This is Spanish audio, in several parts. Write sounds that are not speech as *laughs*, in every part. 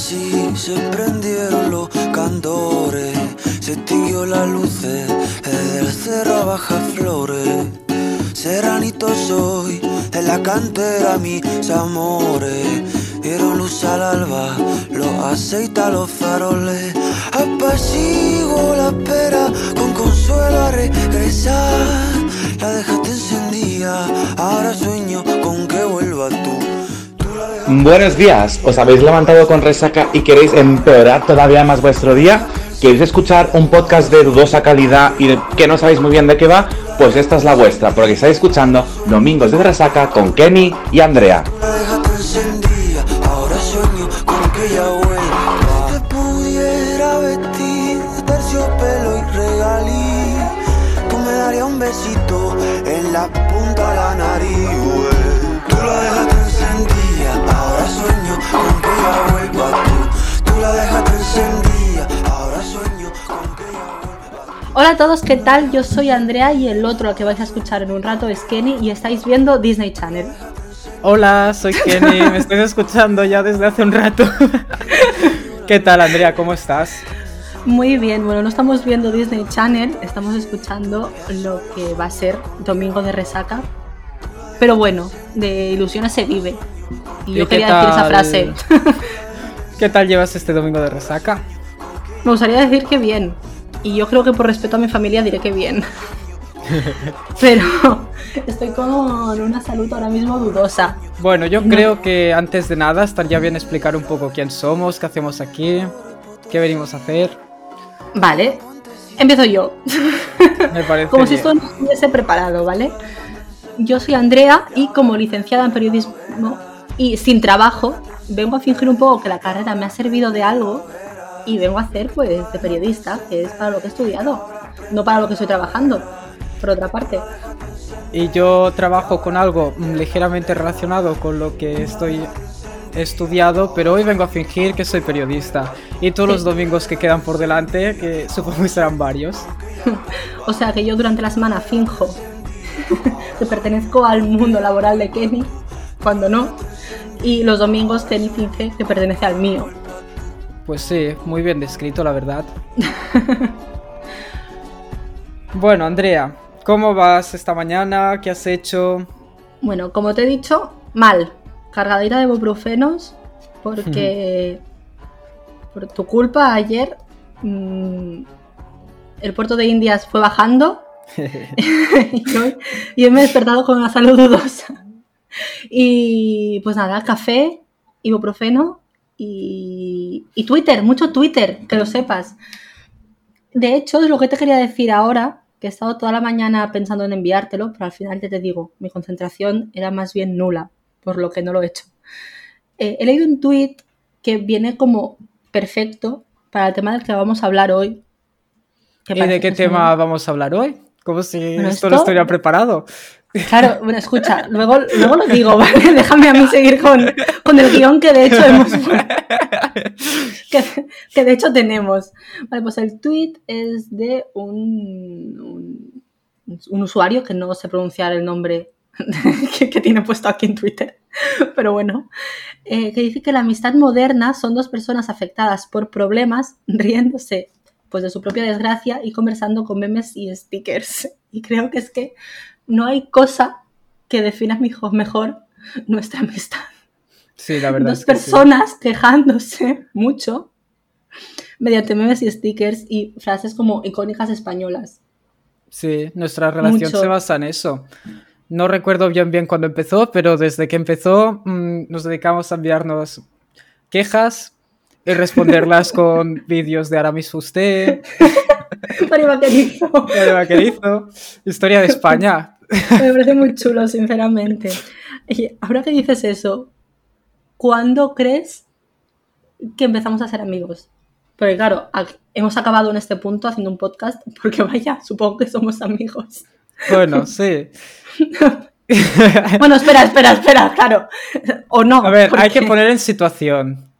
así se prendieron los candores, se extinguió la luz desde el cerro baja flores. Seranito soy, en la cantera mis amores. Dieron luz al alba, los aceita los faroles. Apasigo la espera, con consuelo a regresar. La dejaste encendida, ahora sueño con que vuelva tú. Buenos días, ¿os habéis levantado con resaca y queréis empeorar todavía más vuestro día? ¿Queréis escuchar un podcast de dudosa calidad y que no sabéis muy bien de qué va? Pues esta es la vuestra, porque estáis escuchando Domingos de Resaca con Kenny y Andrea. Hola a todos, ¿qué tal? Yo soy Andrea y el otro que vais a escuchar en un rato es Kenny y estáis viendo Disney Channel. Hola, soy Kenny, me estoy escuchando ya desde hace un rato. *laughs* ¿Qué tal, Andrea? ¿Cómo estás? Muy bien, bueno, no estamos viendo Disney Channel, estamos escuchando lo que va a ser Domingo de Resaca. Pero bueno, de ilusiones se vive. Y yo ¿Y qué quería decir esa frase. ¿Qué tal llevas este domingo de resaca? *laughs* Me gustaría decir que bien. Y yo creo que por respeto a mi familia diré que bien. *laughs* Pero estoy con una salud ahora mismo dudosa. Bueno, yo No. creo que antes de nada estaría bien explicar un poco quién somos, qué hacemos aquí, qué venimos a hacer. Vale, empiezo yo. *laughs* Me parece Como si esto no estuviese preparado, ¿vale? Yo soy Andrea y como licenciada en periodismo y sin trabajo, vengo a fingir un poco que la carrera me ha servido de algo y vengo a hacer pues de periodista, que es para lo que he estudiado, no para lo que estoy trabajando, por otra parte. Y yo trabajo con algo mm, ligeramente relacionado con lo que estoy estudiado, pero hoy vengo a fingir que soy periodista. Y todos Sí. los domingos que quedan por delante, que supongo que serán varios. *laughs* O sea que yo durante la semana finjo *laughs* que pertenezco al mundo laboral de Kenny, cuando no, y los domingos Kenny finge que pertenece al mío. Pues sí, muy bien descrito, la verdad. *laughs* bueno, Andrea, ¿cómo vas esta mañana? ¿Qué has hecho? Bueno, como te he dicho, mal. Cargadita de ibuprofenos porque *laughs* por tu culpa ayer mm, el puerto de Indias fue bajando *laughs* y, hoy, y hoy me he despertado con una salud dudosa. Y pues nada, café, ibuprofeno y, y Twitter, mucho Twitter, que lo sepas. De hecho, es lo que te quería decir ahora, que he estado toda la mañana pensando en enviártelo, pero al final ya te digo, mi concentración era más bien nula, por lo que no lo he hecho. Eh, he leído un tweet que viene como perfecto para el tema del que vamos a hablar hoy. ¿Y de qué tema vamos a hablar hoy? Como si Bueno, esto esto- no estuviera preparado. Claro, bueno, escucha, luego, luego lo digo, *laughs* ¿vale? Déjame a mí seguir con, con el guion que de hecho hemos. *laughs* que, que de hecho tenemos. Vale, pues el tweet es de un, un, un usuario que no sé pronunciar el nombre *laughs* que, que tiene puesto aquí en Twitter, pero bueno, eh, que dice que la amistad moderna son dos personas afectadas por problemas riéndose pues de su propia desgracia y conversando con memes y stickers. Y creo que es que no hay cosa que defina mejor nuestra amistad. Sí, la verdad. Dos es que sí. personas quejándose *laughs* mucho mediante memes y stickers y frases como icónicas españolas. Sí, nuestra relación Mucho. se basa en eso. No recuerdo bien bien cuándo empezó, pero desde que empezó mm, nos dedicamos a enviarnos quejas y responderlas *laughs* con vídeos de Aramis Fuste, *laughs* María Vaquerizo. de Vaquerizo, historia de España. *laughs* Me parece muy chulo, sinceramente. Y ahora que dices eso, ¿cuándo crees que empezamos a ser amigos? Porque claro, hemos acabado en este punto haciendo un podcast porque vaya, supongo que somos amigos. Bueno, *laughs* sí. Bueno, espera, espera, espera, claro. O no. A ver, hay que poner en situación.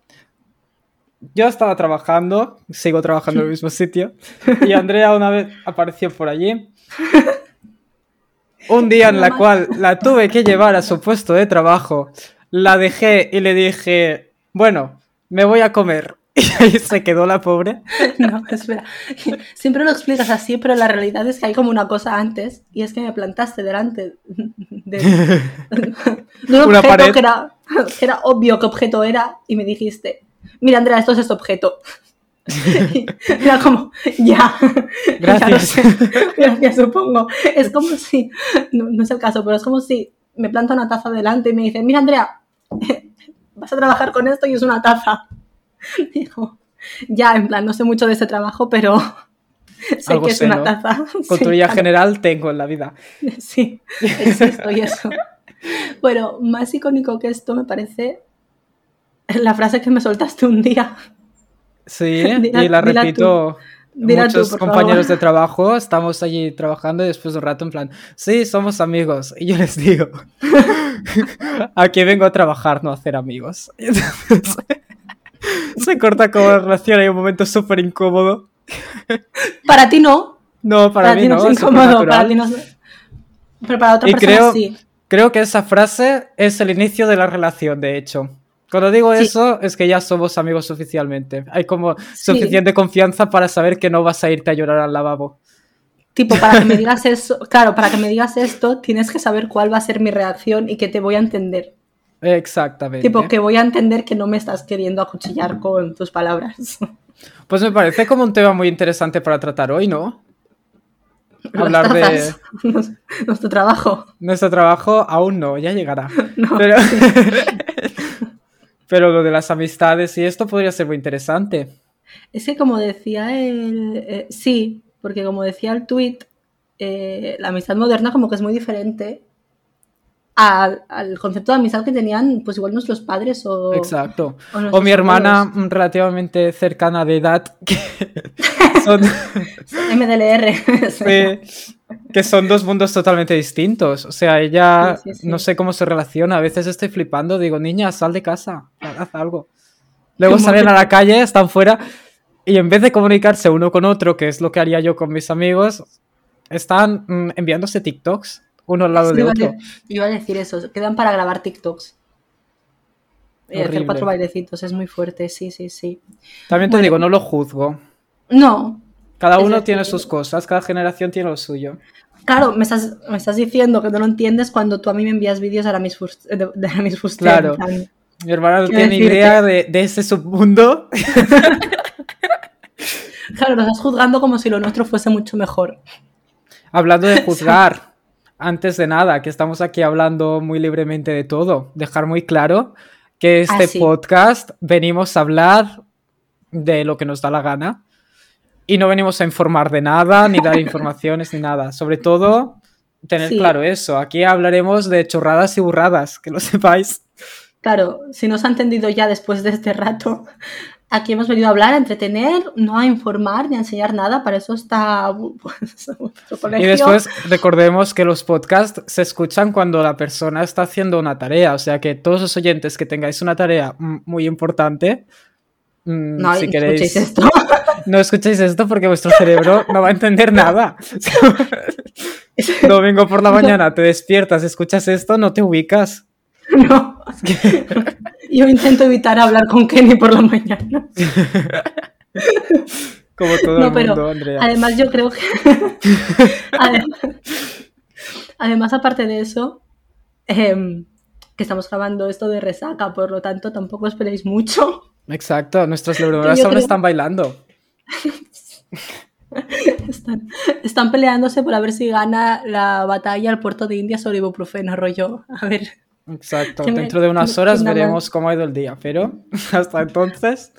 Yo estaba trabajando, sigo trabajando en el mismo sitio, y Andrea una vez apareció por allí. Un día en la cual *laughs* la tuve que llevar a su puesto de trabajo, la dejé y le dije, bueno, me voy a comer. *laughs* Y ahí se quedó la pobre. *laughs* No, espera. Siempre lo explicas así, pero la realidad es que hay como una cosa antes, y es que me plantaste delante de, de un Una objeto pared. que era, que era obvio qué objeto era, y me dijiste, mira Andrea, esto es este objeto. *laughs* Era como, ya. *laughs* Gracias. *laughs* Ya. Gracias, supongo. Es como si, no, no es el caso, pero es como si me planta una taza delante y me dice, mira Andrea, vas a trabajar con esto y es una taza. Digo, ya, en plan, no sé mucho de ese trabajo, pero sé Algo que es sé, una ¿no? taza. Cultura Sí, general tengo en la vida. Sí, existo y eso. Bueno, más icónico que esto me parece la frase que me soltaste un día. Sí, *laughs* Dila- y la repito. Dila Muchos compañeros favor. de trabajo estamos allí trabajando y después de un rato en plan, sí, somos amigos. Y yo les digo, *laughs* aquí vengo a trabajar, no a hacer amigos. Y *laughs* entonces, se corta como la relación, hay un momento súper incómodo. Para ti no. No, para, mí ti no, es incómodo. Para ti no es- Pero para otra Y persona creo- sí. Creo que esa frase es el inicio de la relación, de hecho. Cuando digo Sí. eso, es que ya somos amigos oficialmente. Hay como Sí. suficiente confianza para saber que no vas a irte a llorar al lavabo. Tipo, para que me *laughs* digas eso, claro, para que me digas esto, tienes que saber cuál va a ser mi reacción y que te voy a entender. Exactamente. Tipo, que voy a entender que no me estás queriendo acuchillar con tus palabras. *laughs* Pues me parece como un tema muy interesante para tratar hoy, ¿no? Las Hablar de. *laughs* Nuestro trabajo. nuestro trabajo aún no, ya llegará. No. Pero... Pero lo de las amistades y esto podría ser muy interesante. Es que como decía el... eh, sí, porque como decía el tweet, eh, la amistad moderna como que es muy diferente al, al concepto de amistad que tenían pues igual nuestros padres o... Exacto. o mi hermana relativamente cercana de edad, que *laughs* son, *laughs* MDLR. *laughs* sí, que son dos mundos totalmente distintos. O sea, ella Sí, sí, sí. no sé cómo se relaciona. A veces estoy flipando, digo, niña, sal de casa, haz algo. Luego ¿Cómo salen a la calle, están fuera, y en vez de comunicarse uno con otro, que es lo que haría yo con mis amigos, están mm, enviándose TikToks uno al lado de iba otro. iba a decir eso, quedan para grabar TikToks. Y hacer Horrible. cuatro bailecitos, es muy fuerte, sí, sí, sí. También te Bueno. digo, no lo juzgo. No, Cada uno decir- tiene sus cosas, cada generación tiene lo suyo. claro, me estás, me estás diciendo que no lo entiendes cuando tú a mí me envías vídeos de, Miss Fuster, Claro. Mi hermana no tiene decirte- idea de, de ese submundo. *laughs* Claro, lo estás juzgando como si lo nuestro fuese mucho mejor. Hablando de *laughs* juzgar, antes de nada, que estamos aquí hablando muy libremente de todo, dejar muy claro que este Ah, sí. podcast venimos a hablar de lo que nos da la gana y no venimos a informar de nada, ni dar *laughs* informaciones, ni nada. Sobre todo, tener Sí. claro eso. Aquí hablaremos de chorradas y burradas, que lo sepáis. Claro, si no se ha entendido ya después de este rato, aquí hemos venido a hablar, a entretener, no a informar ni a enseñar nada, para eso está *laughs* pues, Y después recordemos que los podcasts se escuchan cuando la persona está haciendo una tarea, o sea que todos los oyentes que tengáis una tarea muy importante, mm, no, si queréis, esto. *laughs* no escuchéis esto porque vuestro cerebro no va a entender nada. *laughs* Domingo por la mañana te despiertas, escuchas esto, no te ubicas. No. *laughs* Yo intento evitar hablar con Kenny por la mañana. *laughs* Como todo No, el pero mundo, Andrea. además yo creo que... además, además, aparte de eso, em, que estamos grabando esto de resaca, por lo tanto tampoco esperéis mucho. Exacto, nuestras Yo aún creo- están bailando. Están, están peleándose por a ver si gana la batalla al puerto de India sobre ibuprofeno, rollo. A ver, Exacto, me- dentro de unas horas veremos cómo ha ido el día, pero *laughs* hasta entonces...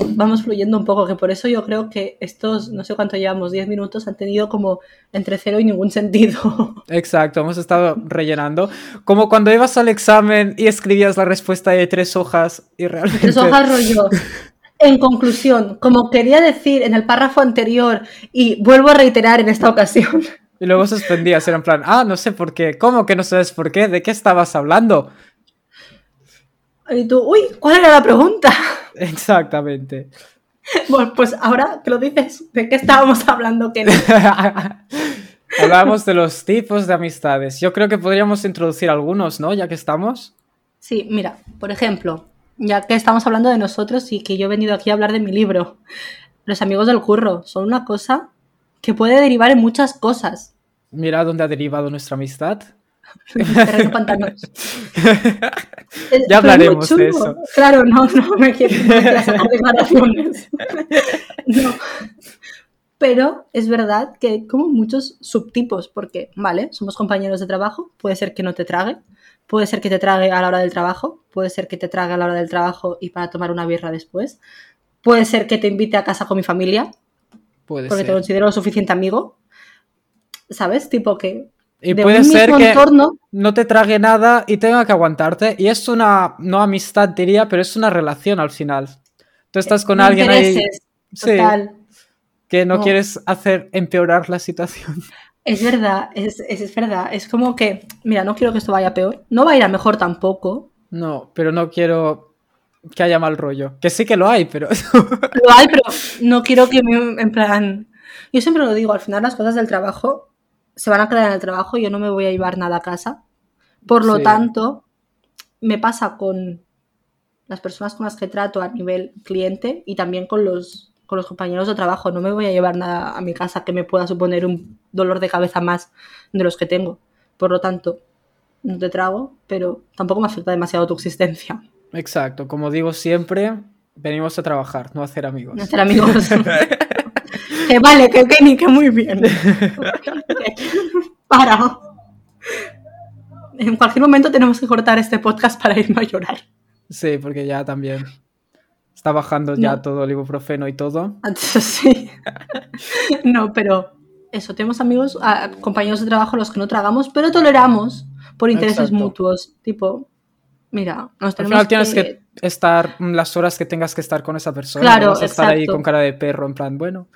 vamos fluyendo un poco, que por eso yo creo que estos, no sé cuánto llevamos, 10 minutos, han tenido como entre cero y ningún sentido. *laughs* Exacto, hemos estado rellenando. Como cuando ibas al examen y escribías la respuesta de tres hojas y realmente... Tres hojas rollo. *laughs* En conclusión, como quería decir en el párrafo anterior y vuelvo a reiterar en esta ocasión, *laughs* Y luego suspendías, era en plan, ah, no sé por qué. ¿Cómo que no sabes por qué? ¿De qué estabas hablando? y tú, uy, ¿cuál era la pregunta? *laughs* Exactamente. *laughs* Bueno, pues ahora que lo dices, ¿de qué estábamos hablando? No? Hablábamos de los tipos de amistades. Yo creo que podríamos introducir algunos, ¿no? Ya que estamos. Sí, mira, por ejemplo, ya que estamos hablando de nosotros y que yo he venido aquí a hablar de mi libro, los amigos del curro son una cosa que puede derivar en muchas cosas. Mira dónde ha derivado nuestra amistad. *laughs* Terreno *laughs* pantanoso. Ya hablaremos de eso. Claro, no, no me quiero, sacar *laughs* declaraciones. No. Pero es verdad que hay como muchos subtipos, porque, vale, somos compañeros de trabajo, puede ser que no te trague, puede ser que te trague a la hora del trabajo, puede ser que te trague a la hora del trabajo y para tomar una birra después, puede ser que te invite a casa con mi familia, Puede porque te ser. considero lo suficiente amigo, ¿sabes? Tipo que Y de puede un ser mismo que entorno, no te trague nada y tenga que aguantarte. Y es una, no amistad diría, pero es una relación al final. Tú estás con alguien ahí sí, que no No. quieres hacer empeorar la situación. Es verdad, es, es, es verdad. Es como que, mira, no quiero que esto vaya peor. No va a ir a mejor tampoco. No, pero no quiero que haya mal rollo. Que sí que lo hay, pero... *laughs* Lo hay, pero no quiero que me, en plan... Yo siempre lo digo, al final las cosas del trabajo se van a quedar en el trabajo y yo no me voy a llevar nada a casa. Por lo Sí. tanto, me pasa con las personas con las que trato a nivel cliente y también con los, con los compañeros de trabajo. No me voy a llevar nada a mi casa que me pueda suponer un dolor de cabeza más de los que tengo. Por lo tanto, no te trago, pero tampoco me afecta demasiado tu existencia. Exacto, como digo siempre, venimos a trabajar, no a hacer amigos. No hacer amigos. *laughs* que vale, que Kenny, que muy bien. *laughs* Para. En cualquier momento tenemos que cortar este podcast para irme a llorar. Sí, porque ya también está bajando ya No. todo el ibuprofeno y todo. *laughs* Sí. No, pero eso, tenemos amigos, ah, compañeros de trabajo los que no tragamos, pero toleramos por intereses Exacto. mutuos. Tipo, mira, nos Al tenemos final tienes que... que estar las horas que tengas que estar con esa persona. Claro, no vas a estar ahí con cara de perro, en plan, bueno,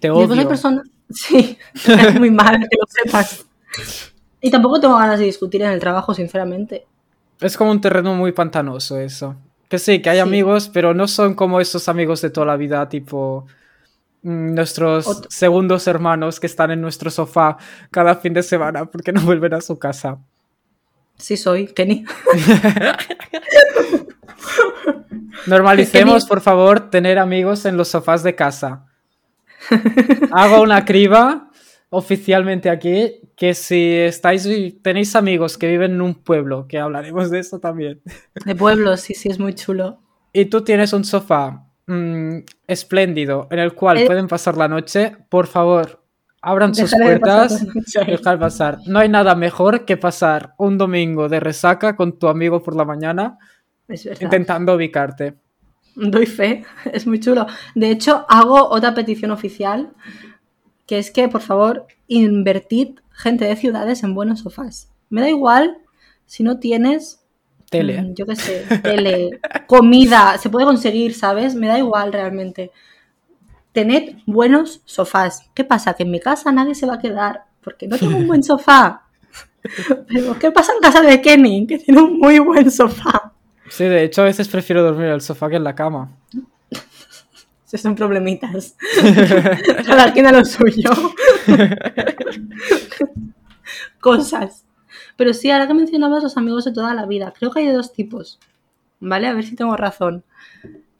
te después hay odio. personas... *laughs* Sí, es *laughs* muy mal que lo sepas. Y tampoco tengo ganas de discutir en el trabajo, sinceramente. Es como un terreno muy pantanoso eso. Que sí, que hay Sí. amigos, pero no son como esos amigos de toda la vida, tipo mm, nuestros Ot- segundos hermanos que están en nuestro sofá cada fin de semana porque no vuelven a su casa. Sí soy, Kenny. *laughs* Normalicemos, Kenny- por favor, tener amigos en los sofás de casa. Hago una criba oficialmente aquí que si estáis tenéis amigos que viven en un pueblo, que hablaremos de eso también, *laughs* De pueblos, sí, sí, es muy chulo. y tú tienes un sofá mm, espléndido en el cual Eh. pueden pasar la noche, por favor, abran sus puertas y dejar pasar. No hay nada mejor que pasar un domingo de resaca con tu amigo por la mañana intentando ubicarte. Doy fe, *laughs* es muy chulo. De hecho, hago otra petición oficial, que es que, por favor, invertid gente de ciudades en buenos sofás. Me da igual si no tienes, Tele. mm, yo qué sé, tele, *laughs* comida, se puede conseguir, ¿sabes? Me da igual realmente. Tened buenos sofás. ¿Qué pasa? Que en mi casa nadie se va a quedar porque no tengo un buen sofá. *laughs* Pero, ¿qué pasa en casa de Kenny? Que tiene un muy buen sofá. Sí, de hecho a veces prefiero dormir en el sofá que en la cama. Esos *laughs* son problemitas. *laughs* Cada quien a lo suyo. *laughs* Cosas. Pero sí, ahora que mencionabas los amigos de toda la vida, creo que hay de dos tipos. ¿Vale? A ver si tengo razón.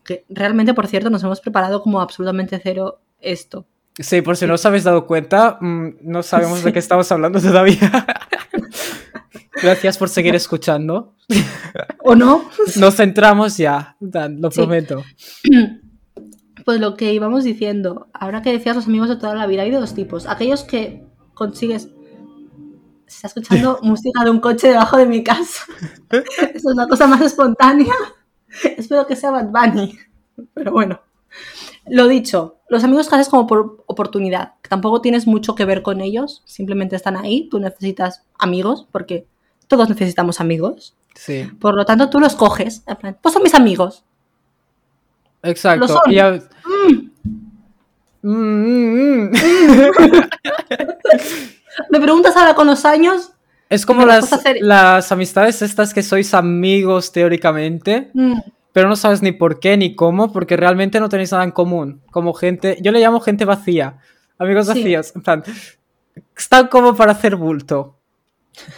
Que realmente, por cierto, nos hemos preparado como absolutamente cero esto. Sí, por si no os habéis dado cuenta, mm, no sabemos de qué estamos hablando todavía. Gracias por seguir escuchando. ¿O no? Nos centramos ya, Dan, lo Sí. prometo. *clears throat* Pues lo que íbamos diciendo, ahora que decías los amigos de toda la vida, hay de dos tipos. Aquellos que consigues. Se está escuchando *laughs* música de un coche debajo de mi casa. *laughs* Es una cosa más espontánea. *laughs* Espero que sea Bad Bunny. Pero bueno. Lo dicho, los amigos que haces como por oportunidad, tampoco tienes mucho que ver con ellos, simplemente están ahí, tú necesitas amigos, porque todos necesitamos amigos. Sí, Por lo tanto, tú los coges, en plan, pues son mis amigos. Exacto. Lo son. Y a- Mm, mm, mm. *laughs* Me preguntas ahora con los años, Es como las, las amistades estas que sois amigos teóricamente, mm, pero no sabes ni por qué ni cómo, porque realmente no tenéis nada en común. Como gente, yo le llamo gente vacía, amigos Sí. vacíos, en plan, están como para hacer bulto.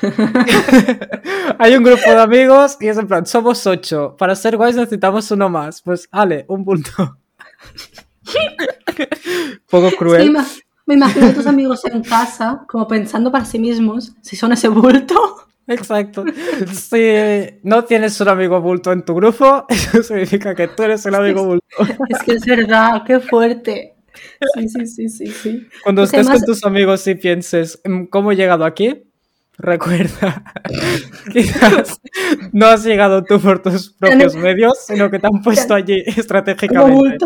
*laughs* Hay un grupo de amigos y es en plan, somos ocho. Para ser guays necesitamos uno más. Pues, ale, un punto. *laughs* Poco cruel. me imagino a tus amigos en casa, como pensando para sí mismos, si son ese bulto. Exacto. Si no tienes un amigo bulto en tu grupo, *laughs* eso significa que tú eres el amigo bulto. Es que es verdad, qué fuerte. Sí, sí, sí, sí, sí. Cuando Es que estés con tus amigos y pienses, "Mm, ¿cómo he llegado aquí? Recuerda, *laughs* quizás no has llegado tú por tus propios medios, sino que te han puesto allí estratégicamente.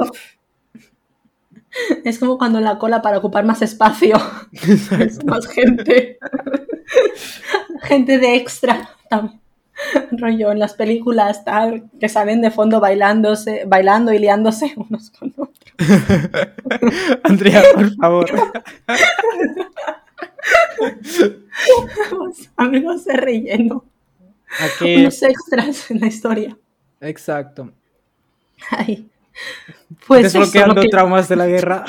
Es como cuando en la cola para ocupar más espacio. Es más gente. gente de extra. también. Rollo en las películas tal, que salen de fondo bailándose, bailando y liándose unos con otros. *laughs* Andrea, por favor. *laughs* Los amigos de relleno. Aquí, Unos extras en la historia. exacto. Ay. Pues Desbloqueando lo que- traumas de la *laughs* guerra.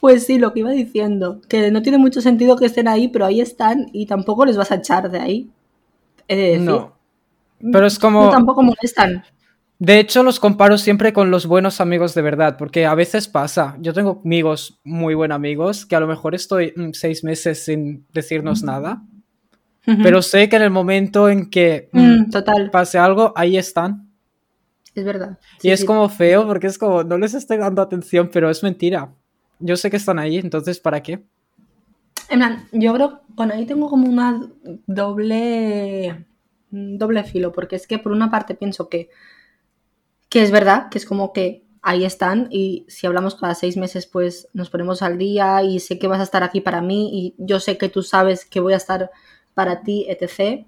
Pues sí, lo que iba diciendo, que no tiene mucho sentido que estén ahí, pero ahí están y tampoco les vas a echar de ahí. He de decir. No. Pero es No, como... tampoco molestan. De hecho, los comparo siempre con los buenos amigos de verdad, porque a veces pasa. Yo tengo amigos, muy buenos amigos, que a lo mejor estoy mm, seis meses sin decirnos nada, pero sé que en el momento en que mm, Mm, total, pase algo, ahí están. es verdad. y Sí, es sí. como feo, porque es como, no les estoy dando atención, pero es mentira. Yo sé que están ahí, entonces, ¿para qué? En plan, yo creo con ahí tengo como una doble doble filo, porque es que por una parte pienso que, que es verdad, que es como que ahí están y si hablamos cada seis meses pues nos ponemos al día y sé que vas a estar aquí para mí y yo sé que tú sabes que voy a estar para ti, etc.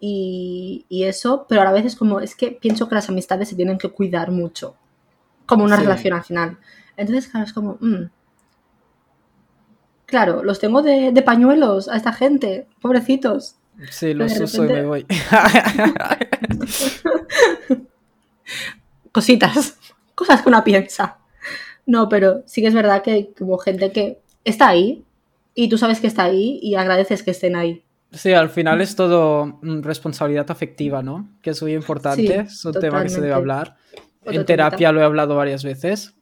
Y, y eso, pero a la vez es como, es que pienso que las amistades se tienen que cuidar mucho, como una Sí. relación al final. Entonces, claro, es como, mm, claro, los tengo de, de pañuelos a esta gente, pobrecitos. Sí, los uso y me voy. *laughs* *laughs* *laughs* Cositas, *laughs* cosas que uno piensa. No, pero sí que es verdad que como gente que está ahí y tú sabes que está ahí y agradeces que estén ahí. Sí, al final es todo mm, responsabilidad afectiva, ¿no? Que es muy importante, Sí, es un tema que se debe hablar. En terapia lo he hablado varias veces.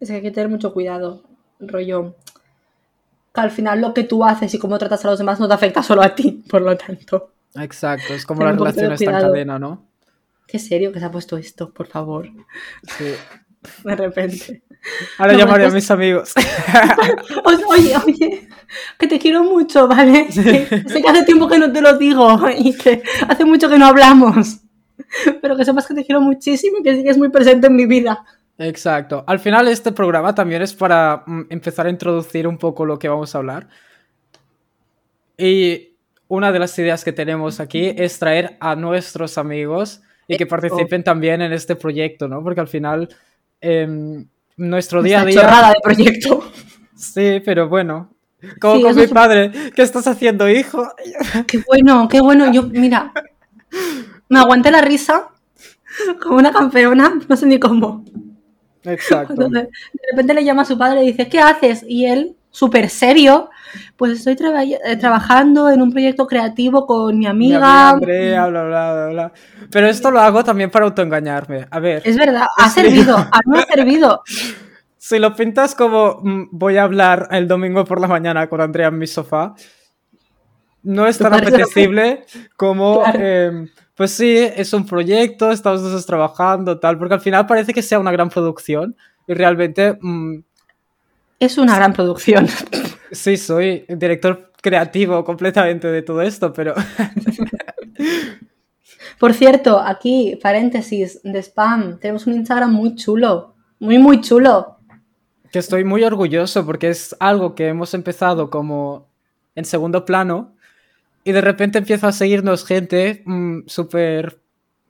Es que hay que tener mucho cuidado, rollo. Que al final lo que tú haces y cómo tratas a los demás no te afecta solo a ti, *laughs* por lo tanto. Exacto, es como Ten la un poquito de relación está en cadena, ¿no? Qué serio que se ha puesto esto, por favor, Sí. *laughs* de repente. Ahora No, llamaré a pues- mis amigos. *laughs* Oye, oye, que te quiero mucho, ¿vale? *laughs* Sé que hace tiempo que no te lo digo y que hace mucho que no hablamos. Pero que sepas que te quiero muchísimo y que sigues muy presente en mi vida. Exacto. Al final este programa también es para mm, empezar a introducir un poco lo que vamos a hablar. Y una de las ideas que tenemos aquí es traer a nuestros amigos y que participen también en este proyecto, ¿no? Porque al final em, nuestro día a día... chorrada de proyecto. Sí, pero bueno. Como Sí, con mi padre, ¿qué estás haciendo, hijo? Qué bueno, qué bueno. Yo, mira, me aguanté la risa como una campeona, no sé ni cómo. Exacto. De, de repente le llama a su padre y dice, ¿qué haces? Y él, súper serio, pues estoy traba- eh, trabajando en un proyecto creativo con mi Mi amiga. Andrea, bla, bla, bla. Pero esto lo hago también para autoengañarme. A ver, Es verdad, ha servido, a mí me ha servido. *laughs* si lo pintas como mm, voy a hablar el domingo por la mañana con Andrea en mi sofá, no es tan apetecible como, Claro. em, pues sí, es un proyecto, estamos nosotros trabajando, tal, porque al final parece que sea una gran producción y realmente mm, Es una gran producción. *laughs* sí, soy director creativo completamente de todo esto, pero *laughs* Por cierto, aquí, paréntesis de spam, tenemos un Instagram muy chulo, muy, muy chulo. que estoy muy orgulloso porque es algo que hemos empezado como en segundo plano y de repente empieza a seguirnos gente mm, súper...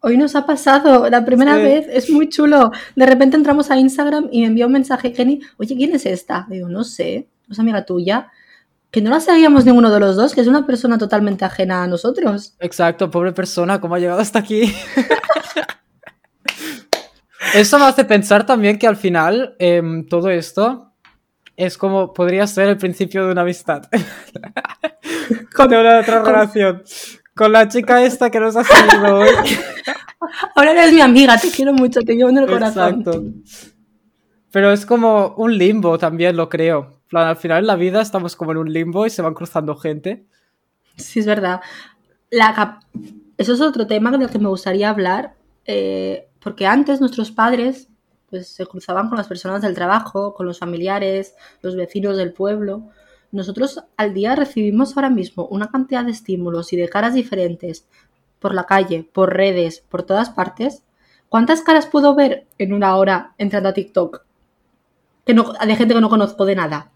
Hoy nos ha pasado la primera Sí. vez, es muy chulo. De repente entramos a Instagram y me envió un mensaje Kenny, oye, ¿quién es esta? Digo, no sé, es amiga tuya. Que no la sabíamos ninguno de los dos, que es una persona totalmente ajena a nosotros. Exacto, pobre persona, ¿cómo ha llegado hasta aquí? *laughs* Eso me hace pensar también que al final em, todo esto es como podría ser el principio de una amistad. *laughs* Con una otra relación. Con la chica esta que nos ha seguido hoy. *laughs* Ahora eres mi amiga, te quiero mucho, te llevo en el corazón. Exacto. Pero es como un limbo también, lo creo. Plan, al final en la vida estamos como en un limbo y se van cruzando gente. Sí, es verdad. La Eso es otro tema del que me gustaría hablar, eh, porque antes nuestros padres pues, se cruzaban con las personas del trabajo, con los familiares, los vecinos del pueblo. Nosotros al día recibimos ahora mismo una cantidad de estímulos y de caras diferentes por la calle, por redes, por todas partes. ¿Cuántas caras puedo ver en una hora entrando a TikTok? Que no, de gente que no conozco de nada.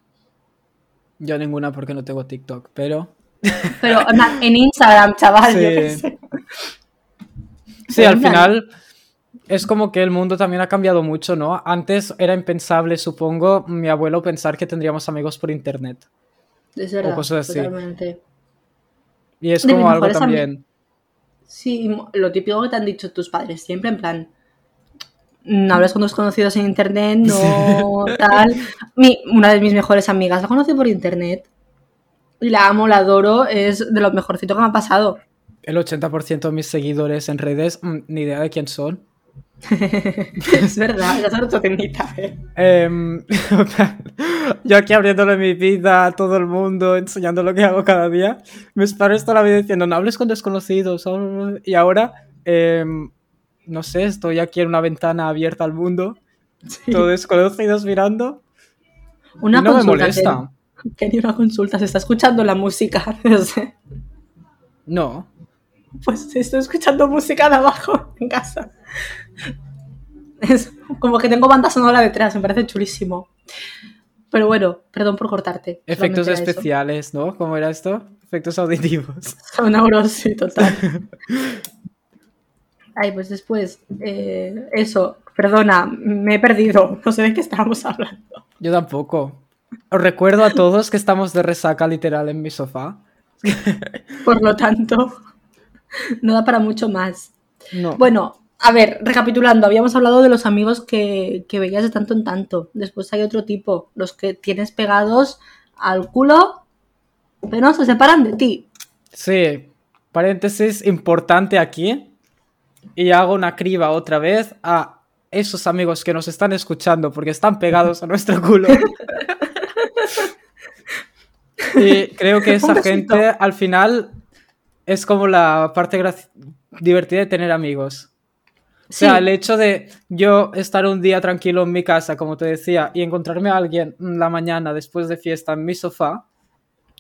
Yo ninguna porque no tengo TikTok, pero... *laughs* Pero en Instagram, chaval, yo Sí. qué sé. Sí, al final es como que el mundo también ha cambiado mucho, ¿no? Antes era impensable, supongo, mi abuelo pensar que tendríamos amigos por internet. Es verdad, cosas así. totalmente. Y es De como algo también... Sí, lo típico que te han dicho tus padres, siempre en plan, no hablas con desconocidos en internet, no *laughs* tal. Mi, una de mis mejores amigas la conocí por internet y la amo, la adoro, es de lo mejorcito que me ha pasado. El 80% de mis seguidores en redes, mm, ni idea de quién son. *laughs* es verdad, ya es otro temita, ¿eh? Yo aquí abriéndole mi vida a todo el mundo, enseñando lo que hago cada día. Mis padres toda la vida diciendo, no hables con desconocidos. oh". Y ahora, em, no sé, estoy aquí en una ventana abierta al mundo, todos desconocidos mirando. Una y no me consulta. molesta. Ken. Kenny, una consulta, se está escuchando la música. *laughs* No. Pues estoy escuchando música de abajo en casa. *laughs* Es como que tengo banda sonora detrás, me parece chulísimo. Pero bueno, perdón por cortarte. Efectos eso. especiales, ¿no? ¿Cómo era esto? Efectos auditivos. *laughs* Sonoros, sí, total. *laughs* Ay, pues después, eh, eso, perdona, me he perdido, no sé de qué estábamos hablando. Yo tampoco. Os recuerdo a todos que estamos de resaca literal en mi sofá. Por lo tanto, no da para mucho más. No. Bueno, a ver, recapitulando, habíamos hablado de los amigos que, que veías de tanto en tanto. Después hay otro tipo, los que tienes pegados al culo, pero no se separan de ti. Sí, paréntesis importante aquí. Y hago una criba otra vez a esos amigos que nos están escuchando porque están pegados a nuestro culo. *laughs* y creo que esa gente al final es como la parte divertida de tener amigos. O sea, el hecho de yo estar un día tranquilo en mi casa, como te decía, y encontrarme a alguien la mañana después de fiesta en mi sofá,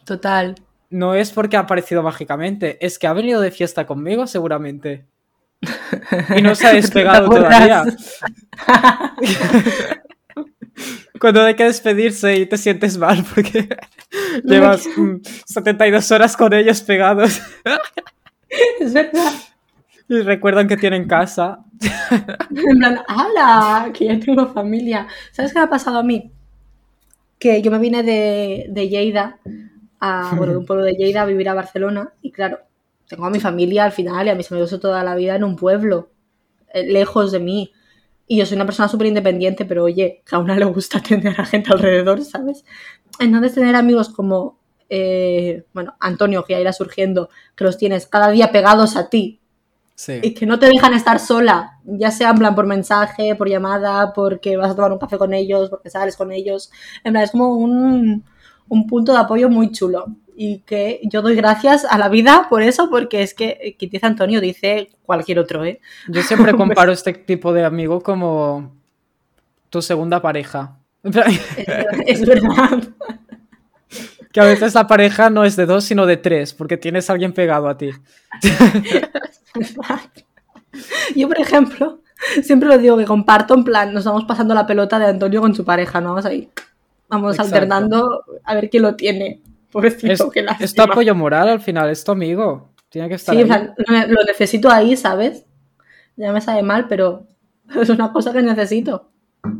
Total. no es porque ha aparecido mágicamente, es que ha venido de fiesta conmigo seguramente. Y no se ha *laughs* despegado ¿Te todavía. *laughs* Cuando hay que despedirse y te sientes mal porque llevas mm, 72 horas con ellos pegados *laughs* Es verdad. *laughs* y recuerdan que tienen casa. *laughs* En plan, ¡hala! Que ya tengo familia. ¿Sabes qué me ha pasado a mí? Que yo me vine de, de Lleida, a, bueno, de un pueblo de Lleida a vivir a Barcelona. Y claro, tengo a mi familia al final y a mis amigos toda la vida en un pueblo, eh, lejos de mí. Y yo soy una persona súper independiente, pero oye, a una le gusta *laughs* tener a gente alrededor, ¿sabes? Entonces tener amigos como, eh, bueno, Antonio, que ya irá surgiendo, que los tienes cada día pegados a ti, y que no te dejan estar sola, ya sea en plan por mensaje, por llamada, porque vas a tomar un café con ellos, porque sales con ellos. En plan, es como un, un punto de apoyo muy chulo. Y que yo doy gracias a la vida por eso, porque es que quien dice Antonio dice cualquier otro, ¿eh? Yo siempre *laughs* comparo este tipo de amigo como tu segunda pareja. Es verdad. Que a veces la pareja no es de dos, sino de tres, porque tienes a alguien pegado a ti. Yo, por ejemplo, siempre lo digo que comparto, en plan, nos vamos pasando la pelota de Antonio con su pareja, ¿no? Vamos ahí. Vamos Exacto. alternando a ver quién lo tiene. Pobrecito, Es, que es tu apoyo moral al final, es tu amigo. Tiene que estar Sí, ahí. plan, lo- necesito ahí, ¿sabes? Ya me sabe mal, pero *laughs* es una cosa que necesito.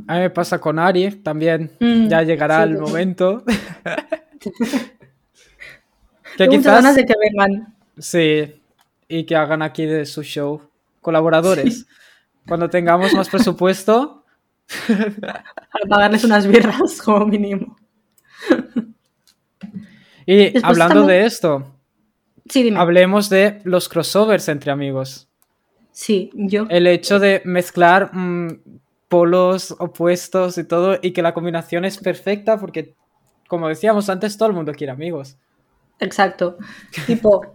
A mí me pasa con Ari también. Mm, ya llegará sí, el total. momento. *laughs* *laughs* que quizás. ganas de que vengan. Sí. Y que hagan aquí de su show. Colaboradores. *laughs* Cuando tengamos más presupuesto. *laughs* Para pagarles unas birras, como mínimo. Y Después hablando también- de esto, Sí, dime. hablemos de los crossovers entre amigos. Sí, yo. El hecho de mezclar mm, polos opuestos y todo, y que la combinación es perfecta porque, como decíamos antes, todo el mundo quiere amigos. Exacto. Tipo,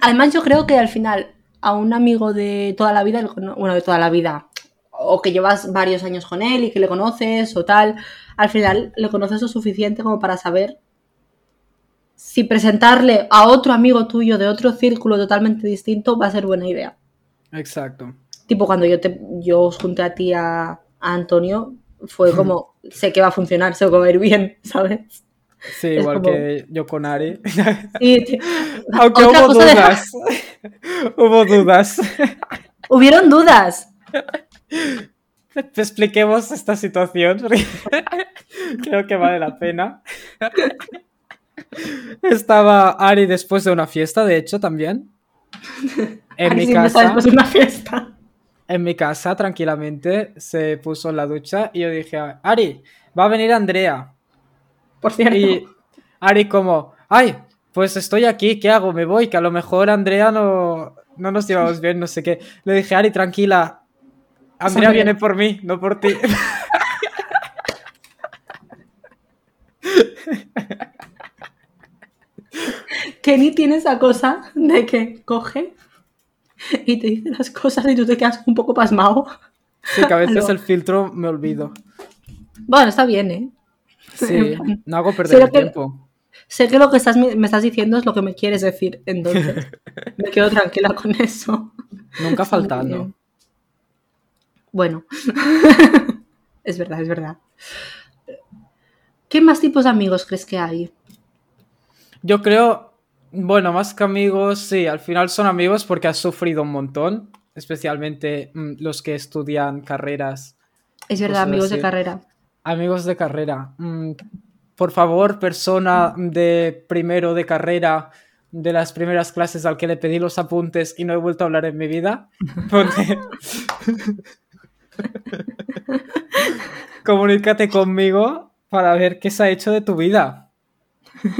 además yo creo que al final a un amigo de toda la vida, bueno, de toda la vida, o que llevas varios años con él y que le conoces o tal, al final le conoces lo suficiente como para saber si presentarle a otro amigo tuyo de otro círculo totalmente distinto va a ser buena idea. Exacto. Tipo, cuando yo, te, yo os junté a ti a, a Antonio, fue como, *laughs* sé que va a funcionar, sé que va a ir bien, ¿sabes? Sí, Es igual como- que yo con Ari. *laughs* Y te- *laughs* Aunque Otra hubo de- dudas. *laughs* hubo dudas. Hubieron dudas. Te expliquemos esta situación. Creo que vale la pena. Estaba Ari después de una fiesta, de hecho, también. En Ari mi casa. después de una fiesta. En mi casa, tranquilamente, se puso en la ducha y yo dije, Ari, va a venir Andrea. Por cierto. Y Ari como, ay, pues estoy aquí, ¿qué hago? Me voy, que a lo mejor Andrea no, no nos llevamos bien, no sé qué. Le dije, Ari, tranquila, Andrea viene por mí, no por ti. Kenny tiene esa cosa de que coge y te dice las cosas y tú te quedas un poco pasmado. Sí, que a veces el filtro me olvido. Bueno, está bien, ¿eh? Sí, no hago perder el que- tiempo. Sé que lo que estás, me estás diciendo es lo que me quieres decir, entonces *laughs* me quedo tranquila con eso. Nunca faltando. Bueno, *laughs* es verdad, es verdad. ¿Qué más tipos de amigos crees que hay? Yo creo, bueno, más que amigos, sí, al final son amigos porque has sufrido un montón, especialmente mm, los que estudian carreras Es verdad, amigos de carrera. Amigos de carrera. mm, Por favor, persona de primero de carrera, de las primeras clases al que le pedí los apuntes y no he vuelto a hablar en mi vida, *laughs* ponte- *laughs* Comunícate conmigo para ver qué se ha hecho de tu vida. *laughs*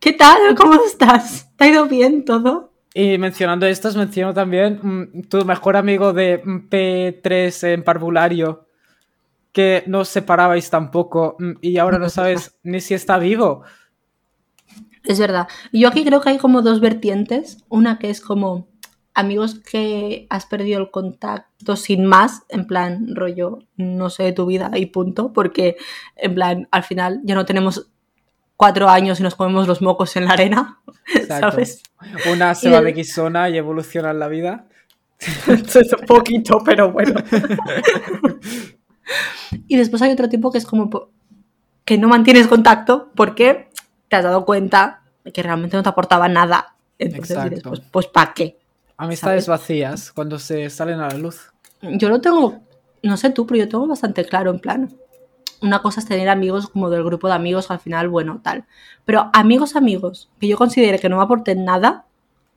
¿Qué tal? ¿Cómo estás? ¿Te ha ido bien todo? Y mencionando estos, menciono también mm, tu mejor amigo de mm, P3 en parvulario, que no os separabais tampoco mm, y ahora no sabes *laughs* ni si está vivo. Es verdad. Yo aquí creo que hay como dos vertientes. Una que es como amigos que has perdido el contacto sin más, en plan rollo, no sé de tu vida y punto, porque en plan al final ya no tenemos cuatro años y nos comemos los mocos en la arena, *laughs* Exacto. ¿sabes? Una se va de guisona y evoluciona en la vida. *laughs* es un poquito, pero bueno. Y después hay otro tipo que es como que no mantienes contacto porque te has dado cuenta de que realmente no te aportaba nada. Entonces dices, pues, pues ¿para qué? Amistades ¿Sabes? vacías cuando se salen a la luz. Yo lo tengo, no sé tú, pero yo tengo bastante claro en plan. Una cosa es tener amigos como del grupo de amigos, al final, bueno, tal. Pero amigos, amigos, que yo considere que no me aporten nada,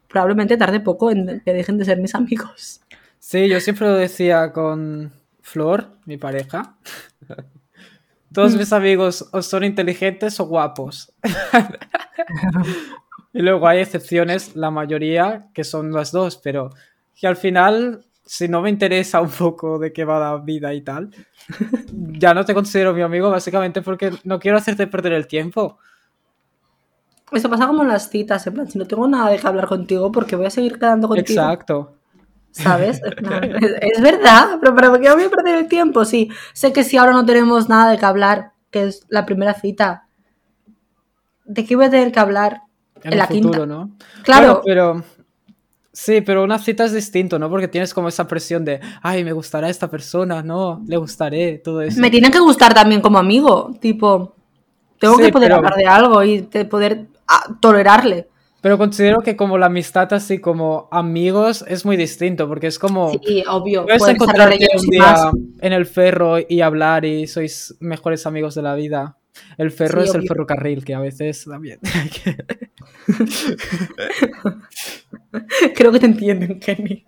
probablemente tarde poco en que dejen de ser mis amigos. Sí, yo siempre lo decía con Flor, mi pareja. Todos mis amigos o son inteligentes o guapos. *laughs* y luego hay excepciones, la mayoría que son las dos, pero que al final, si no me interesa un poco de qué va la vida y tal, ya no te considero mi amigo básicamente porque no quiero hacerte perder el tiempo. Eso pasa como en las citas, en plan, si no tengo nada de qué hablar contigo, porque voy a seguir quedando contigo. Exacto. ¿Sabes? *laughs* Es, verdad, pero ¿para qué voy a perder el tiempo? Sí, sé que si ahora no tenemos nada de qué hablar, que es la primera cita, ¿de qué voy a tener que hablar En, en, la futuro, quinta? ¿no? Claro, pero. Sí, pero una cita es distinto, ¿no? Porque tienes como esa presión de, ay, me gustará esta persona, no, le gustaré, todo eso. me tiene que gustar también como amigo, tipo, tengo Sí, que poder pero- hablar de algo y de poder ah, tolerarle. Pero considero que como la amistad así como amigos es muy distinto, porque es como... Sí, obvio. Puedes pueden estar encontrarte un día más. en el ferro y hablar y sois mejores amigos de la vida. El ferro Sí, es el obvio. ferrocarril, que a veces también. *laughs* Creo que te entienden, Kenny.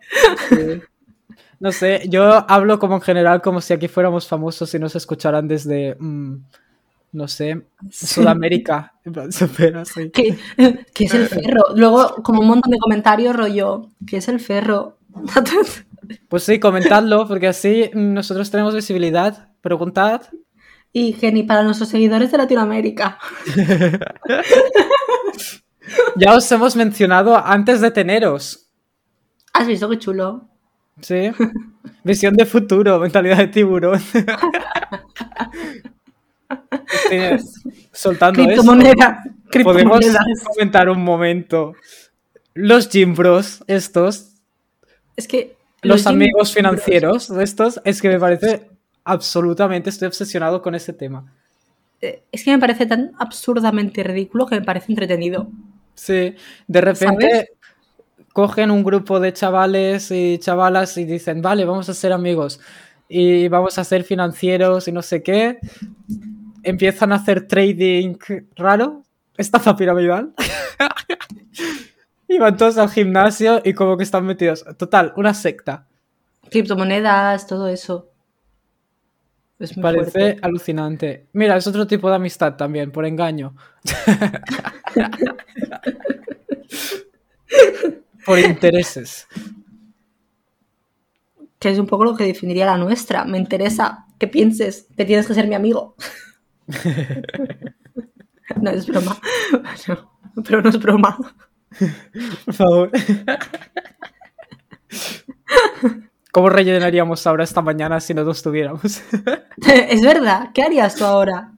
No sé, yo hablo como en general como si aquí fuéramos famosos y nos escucharan desde mm, no sé, Sudamérica. ¿Qué, *laughs* qué es el ferro? Luego, como un montón de comentarios, rollo, ¿qué es el ferro? *laughs* Pues sí, comentadlo, porque así nosotros tenemos visibilidad. Preguntad. Y Geni, para nuestros seguidores de Latinoamérica. *laughs* Ya os hemos mencionado antes de teneros. ¿Has visto qué chulo? Sí. Visión de futuro, mentalidad de tiburón. *laughs* Estoy soltando esto. Criptomoneda. Podemos comentar un momento. Los gym bros, estos, Es que. los, amigos financieros de estos, es que me parece absolutamente, estoy obsesionado con ese tema. eh, Es que me parece tan absurdamente ridículo que me parece entretenido. Sí, de repente ¿Sabes? cogen un grupo de chavales y chavalas y dicen, vale, vamos a ser amigos y vamos a ser financieros y no sé qué. Empiezan a hacer trading raro, estafa piramidal. *laughs* y van todos al gimnasio y como que están metidos. Total, una secta. Criptomonedas, todo eso. Es muy Parece fuerte. alucinante. Mira, es otro tipo de amistad también, por engaño. *laughs* por intereses. Que es un poco lo que definiría la nuestra. Me interesa que pienses que tienes que ser mi amigo. *laughs* no es broma. No, *laughs* pero no es broma. Por favor. ¿Cómo rellenaríamos ahora esta mañana si no nos tuviéramos? *laughs* es verdad. ¿Qué harías tú ahora?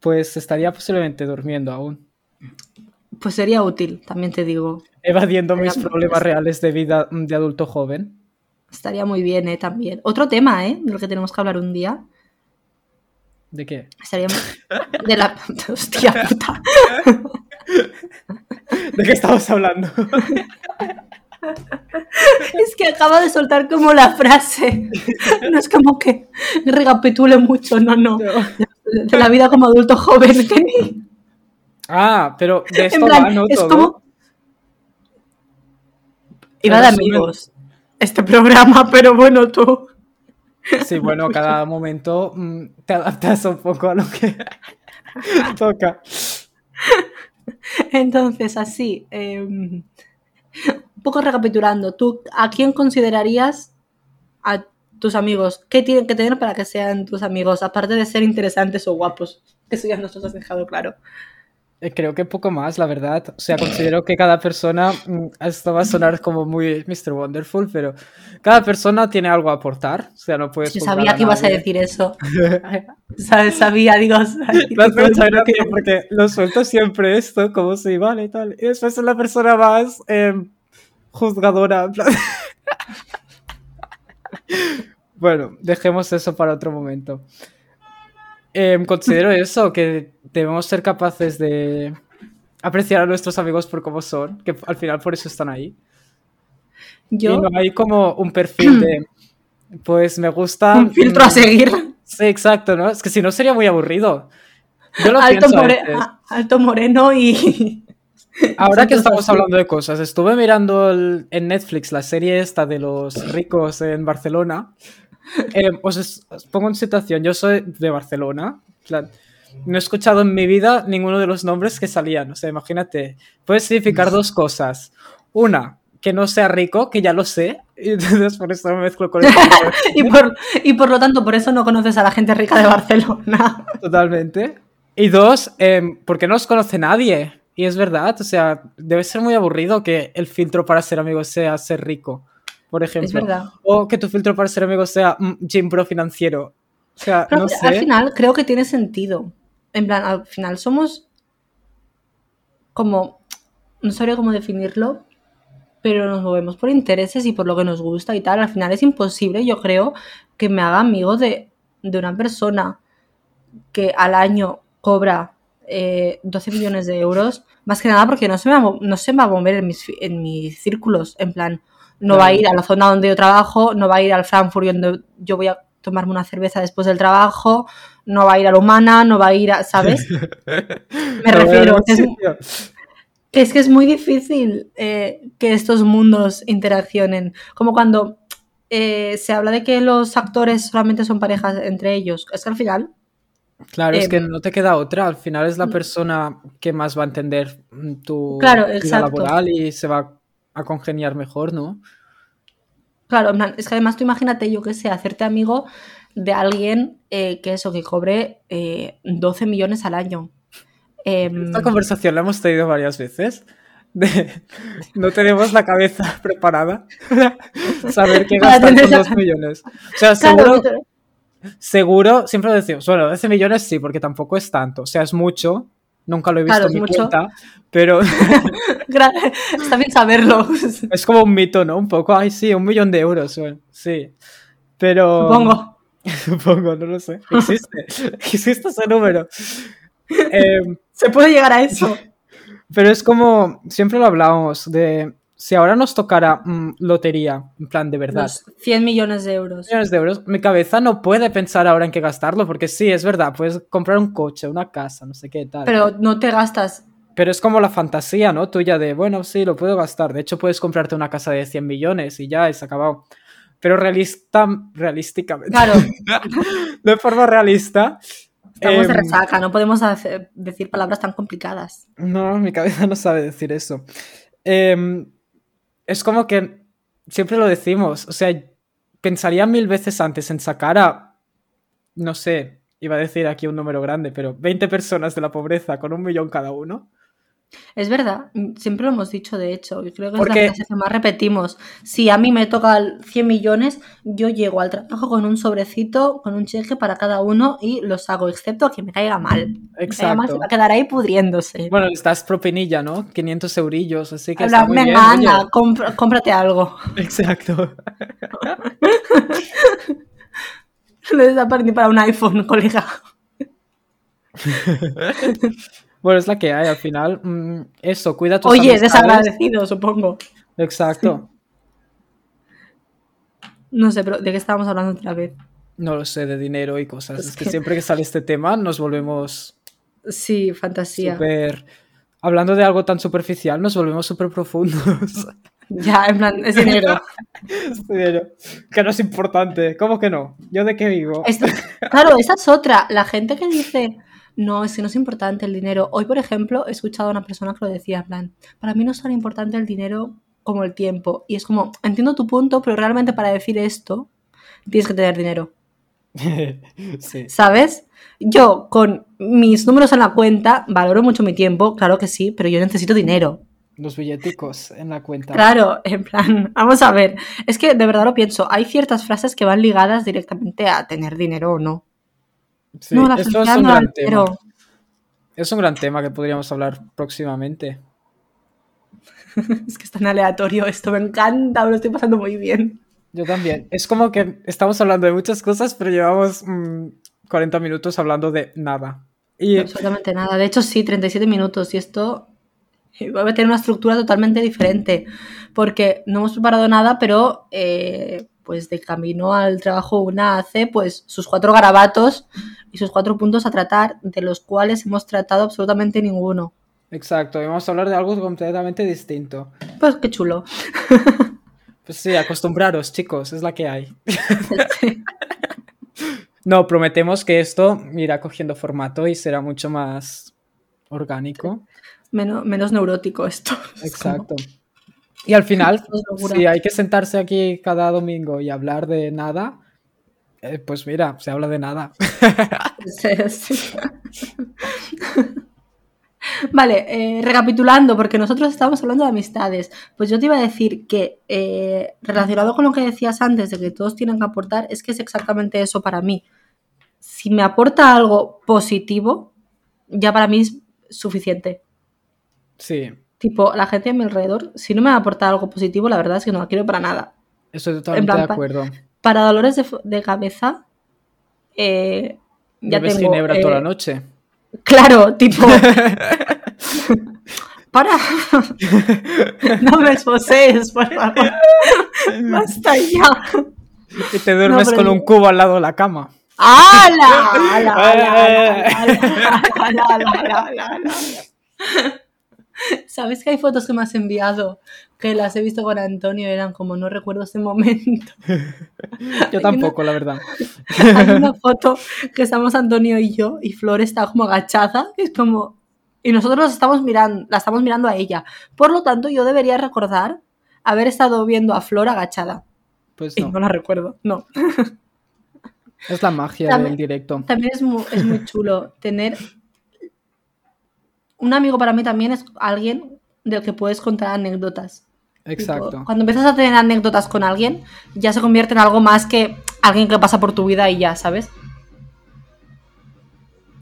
Pues estaría posiblemente durmiendo aún. Pues sería útil, también te digo. Evadiendo mis problemas reales de vida de adulto joven. Estaría muy bien, ¿eh? También. Otro tema, ¿eh? Del que tenemos que hablar un día. ¿De qué? *laughs* De la... *laughs* Hostia puta. ¿De qué estamos hablando? *laughs* Es que acaba de soltar como la frase. No es como que recapitule mucho, no, no. De la vida como adulto joven. ni- Ah, pero de esto En plan, va, ¿no? es Todo. como... Iba de amigos. Este programa, pero bueno, tú. Sí, bueno, *laughs* cada momento mm, te adaptas un poco a lo que *laughs* toca. Entonces, así, eh, un poco recapitulando, ¿tú a quién considerarías a tus amigos? ¿Qué tienen que tener para que sean tus amigos? Aparte de ser interesantes o guapos. Eso ya nos lo has dejado claro. Eh, Creo que poco más, la verdad. O sea, considero que cada persona, mm, esto va a sonar como muy Mr. Wonderful, pero cada persona tiene algo a aportar. O sea, no puedes. Yo sabía que ibas a decir eso. *laughs* Sabía, digo. Hace mucha gracia porque lo suelto siempre esto, como si vale y tal. Y después es la persona más em, juzgadora. *laughs* bueno, dejemos eso para otro momento. Em, considero eso, que debemos ser capaces de apreciar a nuestros amigos por cómo son, que al final por eso están ahí. Yo, Y no hay como un perfil de, pues me gusta... un filtro a mm, seguir. Sí, exacto, ¿no? Es que si no sería muy aburrido. Yo lo Alto, pienso more- alto moreno y. *laughs* Ahora que estamos hablando de cosas, estuve mirando el- en Netflix la serie esta de los ricos en Barcelona. *laughs* Eh, os, es- os pongo en situación, yo soy de Barcelona. plan, no he escuchado en mi vida ninguno de los nombres que salían. O sea, imagínate, puede significar dos cosas. Una, que no sea rico, que ya lo sé. Y *laughs* entonces por eso me mezclo con el *laughs* y, por, y por lo tanto, por eso no conoces a la gente rica de Barcelona. Totalmente. Y dos, em, porque no os conoce nadie. Y es verdad, o sea, debe ser muy aburrido que el filtro para ser amigo sea ser rico, por ejemplo. Es verdad. O que tu filtro para ser amigo sea mm, gym pro financiero. O sea, Pero no que al final creo que tiene sentido. En plan, al final somos como, no sabría cómo definirlo, pero nos movemos por intereses y por lo que nos gusta y tal. Al final es imposible, yo creo, que me haga amigo de, de una persona que al año cobra eh, 12 millones de euros, más que nada porque no se me va, a mo- no se me va a mover en mis, en mis círculos, en plan, no va a ir a la zona donde yo trabajo, no va a ir al Frankfurt donde yo voy a tomarme una cerveza después del trabajo, no va a ir a la humana, no va a ir a, ¿sabes? *laughs* Me No, refiero, que es, que es que es muy difícil eh, que estos mundos interaccionen. Como cuando eh, se habla de que los actores solamente son parejas entre ellos. Es que al final Claro, es que Em, no te queda otra. Al final es la persona que más va a entender mm, tu Claro, vida exacto. laboral y se va a congeniar mejor, ¿no? Claro, es que además tú imagínate, yo qué sé, hacerte amigo de alguien eh, que eso, que cobre eh, 12 millones al año. Em, Esta conversación la hemos tenido varias veces. de- no tenemos la cabeza *laughs* preparada para saber qué gastar con la- dos millones. O sea, seguro, seguro, siempre lo decimos, bueno, 12 millones sí, porque tampoco es tanto. O sea, es mucho. Nunca lo he visto Claro, en mi mucho. cuenta, pero *laughs* Está bien saberlo, *laughs* es como un mito, ¿no? Un poco, ay, sí, un millón de euros. bueno, sí. Pero. supongo. *laughs* Supongo, no lo sé. Existe. Existe ese número. Em, Se puede llegar a eso. pero es como, siempre lo hablábamos, de si ahora nos tocara mm, lotería, en plan de verdad, Los 100 millones de euros. millones de euros, mi cabeza no puede pensar ahora en qué gastarlo, porque sí, es verdad, puedes comprar un coche, una casa, no sé qué tal. Pero, Pero no te gastas. es como la fantasía, ¿no? Tuya de, bueno, sí, lo puedo gastar. De hecho, puedes comprarte una casa de 100 millones y ya, es acabado. Pero realista, realísticamente, Claro, *laughs* de forma realista. estamos de em, resaca, no podemos hacer- decir palabras tan complicadas. No, mi cabeza no sabe decir eso. Em, es como que siempre lo decimos, o sea, pensaría mil veces antes en sacar a, no sé, iba a decir aquí un número grande, pero 20 personas de la pobreza con un millón cada uno. Es verdad, mm, siempre lo hemos dicho, de hecho, y creo que Porque- es la frase que más repetimos. Si a mí me toca el 100 millones, yo llego al trabajo con un sobrecito, con un cheque para cada uno y los hago, excepto a que me caiga mal. Me caiga mal, se Exacto. va a quedar ahí pudriéndose. Bueno, estás propinilla, ¿no? 500 eurillos, así que plan, muy bien. venga, oye. anda, compr- cómprate algo. *laughs* Exacto. *laughs* Está perdiendo para un iPhone, colega. *laughs* Bueno, es la que hay al final. mm, eso, cuida tus Oye, amistades. desagradecido, supongo. Exacto. *laughs* No sé, pero ¿de qué estábamos hablando otra vez? No lo sé, de dinero y cosas. Es Es que que- siempre que sale este tema nos volvemos Sí, fantasía. súper... Hablando de algo tan superficial, nos volvemos súper profundos. *laughs* Ya, en plan, es dinero. *laughs* Dinero. que no es importante. ¿Cómo que no? ¿Yo de qué vivo? Esto- claro, esa es otra. La gente que dice, no, es que no es importante el dinero. Hoy, por ejemplo, he escuchado a una persona que lo decía, en plan, para mí no es tan importante el dinero como el tiempo. Y es como, entiendo tu punto, pero realmente para decir esto, tienes que tener dinero. *laughs* sí. ¿Sabes? Yo, con mis números en la cuenta, valoro mucho mi tiempo, claro que sí, pero yo necesito dinero. Los billeticos en la cuenta. Claro, en plan, *laughs* vamos a ver. Es que de verdad lo pienso, hay ciertas frases que van ligadas directamente a tener dinero o no. Sí, no, esto es un no gran tema. Es un gran tema que podríamos hablar próximamente. *laughs* Es que es tan aleatorio esto, me encanta, me lo estoy pasando muy bien. Yo también. Es como que estamos hablando de muchas cosas, pero llevamos mm, 40 minutos hablando de nada. Y Absolutamente nada. De hecho, sí, 37 minutos y esto va a tener una estructura totalmente diferente porque no hemos preparado nada, pero eh, pues de camino al trabajo una hace pues sus cuatro garabatos y sus cuatro puntos a tratar, de los cuales hemos tratado absolutamente ninguno. exacto, y vamos a hablar de algo completamente distinto. Pues qué chulo. *laughs* Pues sí, acostumbraros, chicos, es la que hay. *laughs* No, prometemos que esto irá cogiendo formato y será mucho más orgánico. menos, menos neurótico esto. *laughs* Es como- Exacto. Y al final, si hay que sentarse aquí cada domingo y hablar de nada, eh, pues mira, se habla de nada. Sí, *laughs* sí. Vale, eh, recapitulando, porque nosotros estábamos hablando de amistades. Pues yo te iba a decir que, eh, relacionado con lo que decías antes de que todos tienen que aportar, es que es exactamente eso para mí. Si me aporta algo positivo, ya para mí es suficiente. Sí, Tipo, la gente a mi alrededor, si no me aporta algo positivo, la verdad es que no la quiero para nada. estoy totalmente plan, de acuerdo. Para dolores de, cabeza, eh, ya tengo... ginebra toda eh, la noche. Claro, tipo. *laughs* Para. *laughs* No me esposees, por favor. *laughs* Basta ya. Y te duermes con un cubo al lado de la cama. ¡Hala! ¡Hala! ¡Hala! ¡Hala! ¡Hala! ¡Hala! *laughs* ¿Sabes que hay fotos que me has enviado que las he visto con Antonio? Eran como, no recuerdo ese momento. *laughs* Yo tampoco, la verdad. Hay una *laughs* foto que estamos Antonio y yo y Flor está como agachada, que es como... Y nosotros estamos mirando, la estamos mirando a ella. Por lo tanto, yo debería recordar haber estado viendo a Flor agachada. Pues Y no. no la recuerdo, no. Es la magia También- del directo. También es muy, es muy chulo tener... Un amigo para mí también es alguien del que puedes contar anécdotas. Tipo, Exacto. cuando empiezas a tener anécdotas con alguien, ya se convierte en algo más que alguien que pasa por tu vida y ya, ¿sabes?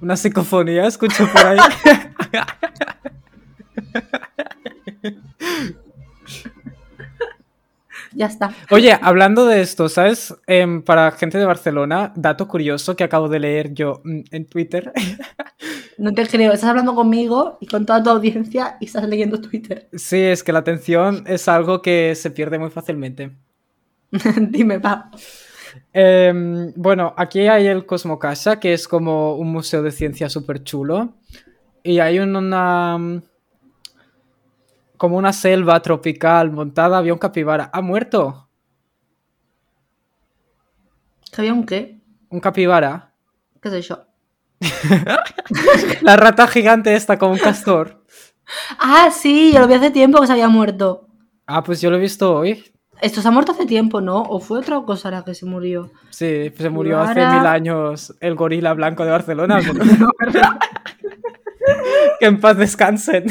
Una psicofonía, escucho por ahí. *laughs* Ya está. Oye, hablando de esto, ¿sabes? Em, para gente de Barcelona, dato curioso que acabo de leer yo mm, en Twitter. *laughs* No te creo, estás hablando conmigo y con toda tu audiencia y estás leyendo Twitter. Sí, es que la atención es algo que se pierde muy fácilmente. *laughs* Dime, va. Em, bueno, aquí hay el Cosmocasa, que es como un museo de ciencia súper chulo. Y hay un- una. como una selva tropical montada, había un capibara. ¿Ha muerto? ¿Que había un qué? Un capibara. ¿Qué soy yo? *laughs* La rata gigante esta con un castor. Ah, sí, yo lo vi hace tiempo que se había muerto. Ah, pues yo lo he visto hoy. Esto se ha muerto hace tiempo, ¿no? ¿O fue otra cosa la que se murió? Sí, se murió hace mil años el gorila blanco de Barcelona. *laughs* que en paz descansen.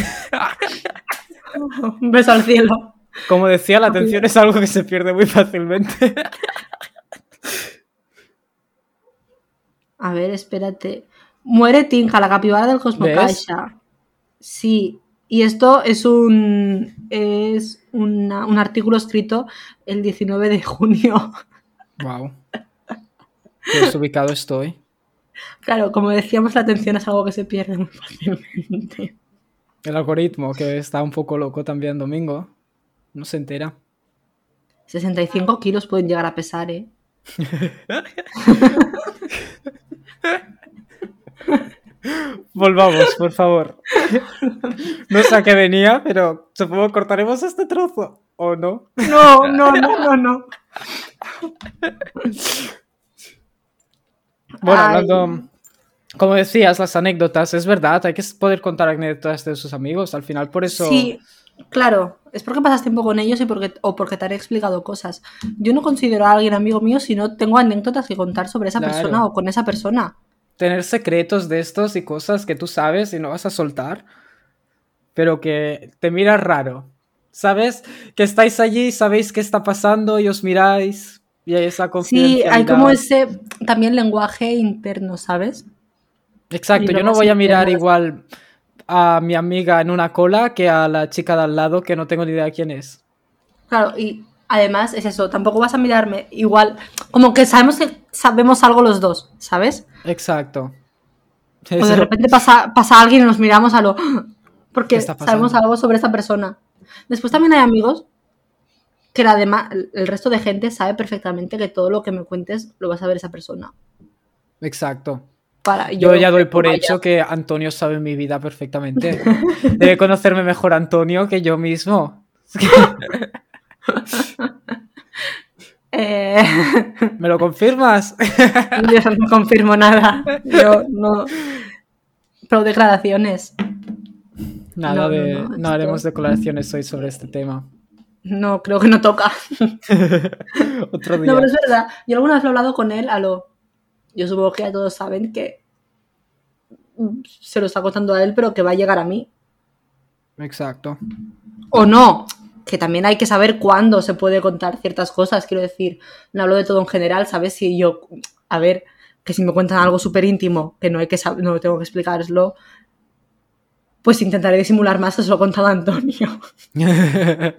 Un beso al cielo. Como decía, la atención es algo que se pierde muy fácilmente. A ver, espérate. Muere Tinja, la capibara del Cosmocaixa. Sí. Y esto es un es una- un artículo escrito el 19 de junio. Wow. Qué desubicado estoy. Claro, como decíamos, la atención es algo que se pierde muy fácilmente. El algoritmo, que está un poco loco también domingo. No se entera. 65 kilos pueden llegar a pesar, ¿eh? *laughs* *laughs* Volvamos, por favor. No sé a qué venía, pero supongo que cortaremos este trozo. ¿O no? No, no, no, no, no. Bueno, hablando, como decías, las anécdotas, es verdad, hay que poder contar anécdotas de sus amigos. Al final, por eso. Sí, claro. Es porque pasas tiempo con ellos y porque, o porque te han explicado cosas. Yo no considero a alguien amigo mío si no tengo anécdotas que contar sobre esa Claro. persona o con esa persona. Tener secretos de estos y cosas que tú sabes y no vas a soltar, pero que te miras raro. ¿Sabes? Que estáis allí sabéis qué está pasando y os miráis y hay esa Sí, confidencialidad. hay como ese también lenguaje interno, ¿sabes? Exacto, yo no voy a sí mirar igual a mi amiga en una cola que a la chica de al lado que no tengo ni idea quién es. Claro, y además es eso, tampoco vas a mirarme igual, como que sabemos que sabemos algo los dos, ¿sabes? Exacto. O de repente pasa, pasa alguien y nos miramos a lo... *gasps* Porque ¿Qué está sabemos algo sobre esa persona. Después también hay amigos que la el resto de gente sabe perfectamente que todo lo que me cuentes lo va a saber esa persona. Exacto. Para, Yo ya doy por vaya. hecho que Antonio sabe mi vida perfectamente. *laughs* Debe conocerme mejor Antonio que yo mismo. *laughs* *laughs* Eh, ¿Me lo confirmas? *laughs* yo no confirmo nada. Yo no... Pero declaraciones. Nada No, no, de. no, No, esto- haremos declaraciones hoy sobre este tema. No, creo que no toca. *laughs* Otro día. No, pero es verdad. Yo alguna vez lo he hablado con él a lo... Yo supongo que ya todos saben que se lo está contando a él, pero que va a llegar a mí. Exacto. O no, que también hay que saber cuándo se puede contar ciertas cosas. Quiero decir, no hablo de todo en general, ¿sabes? Si yo, a ver, que si me cuentan algo súper íntimo, que no hay que no tengo que explicarlo, pues intentaré disimular más que se lo he contado a Antonio. *laughs*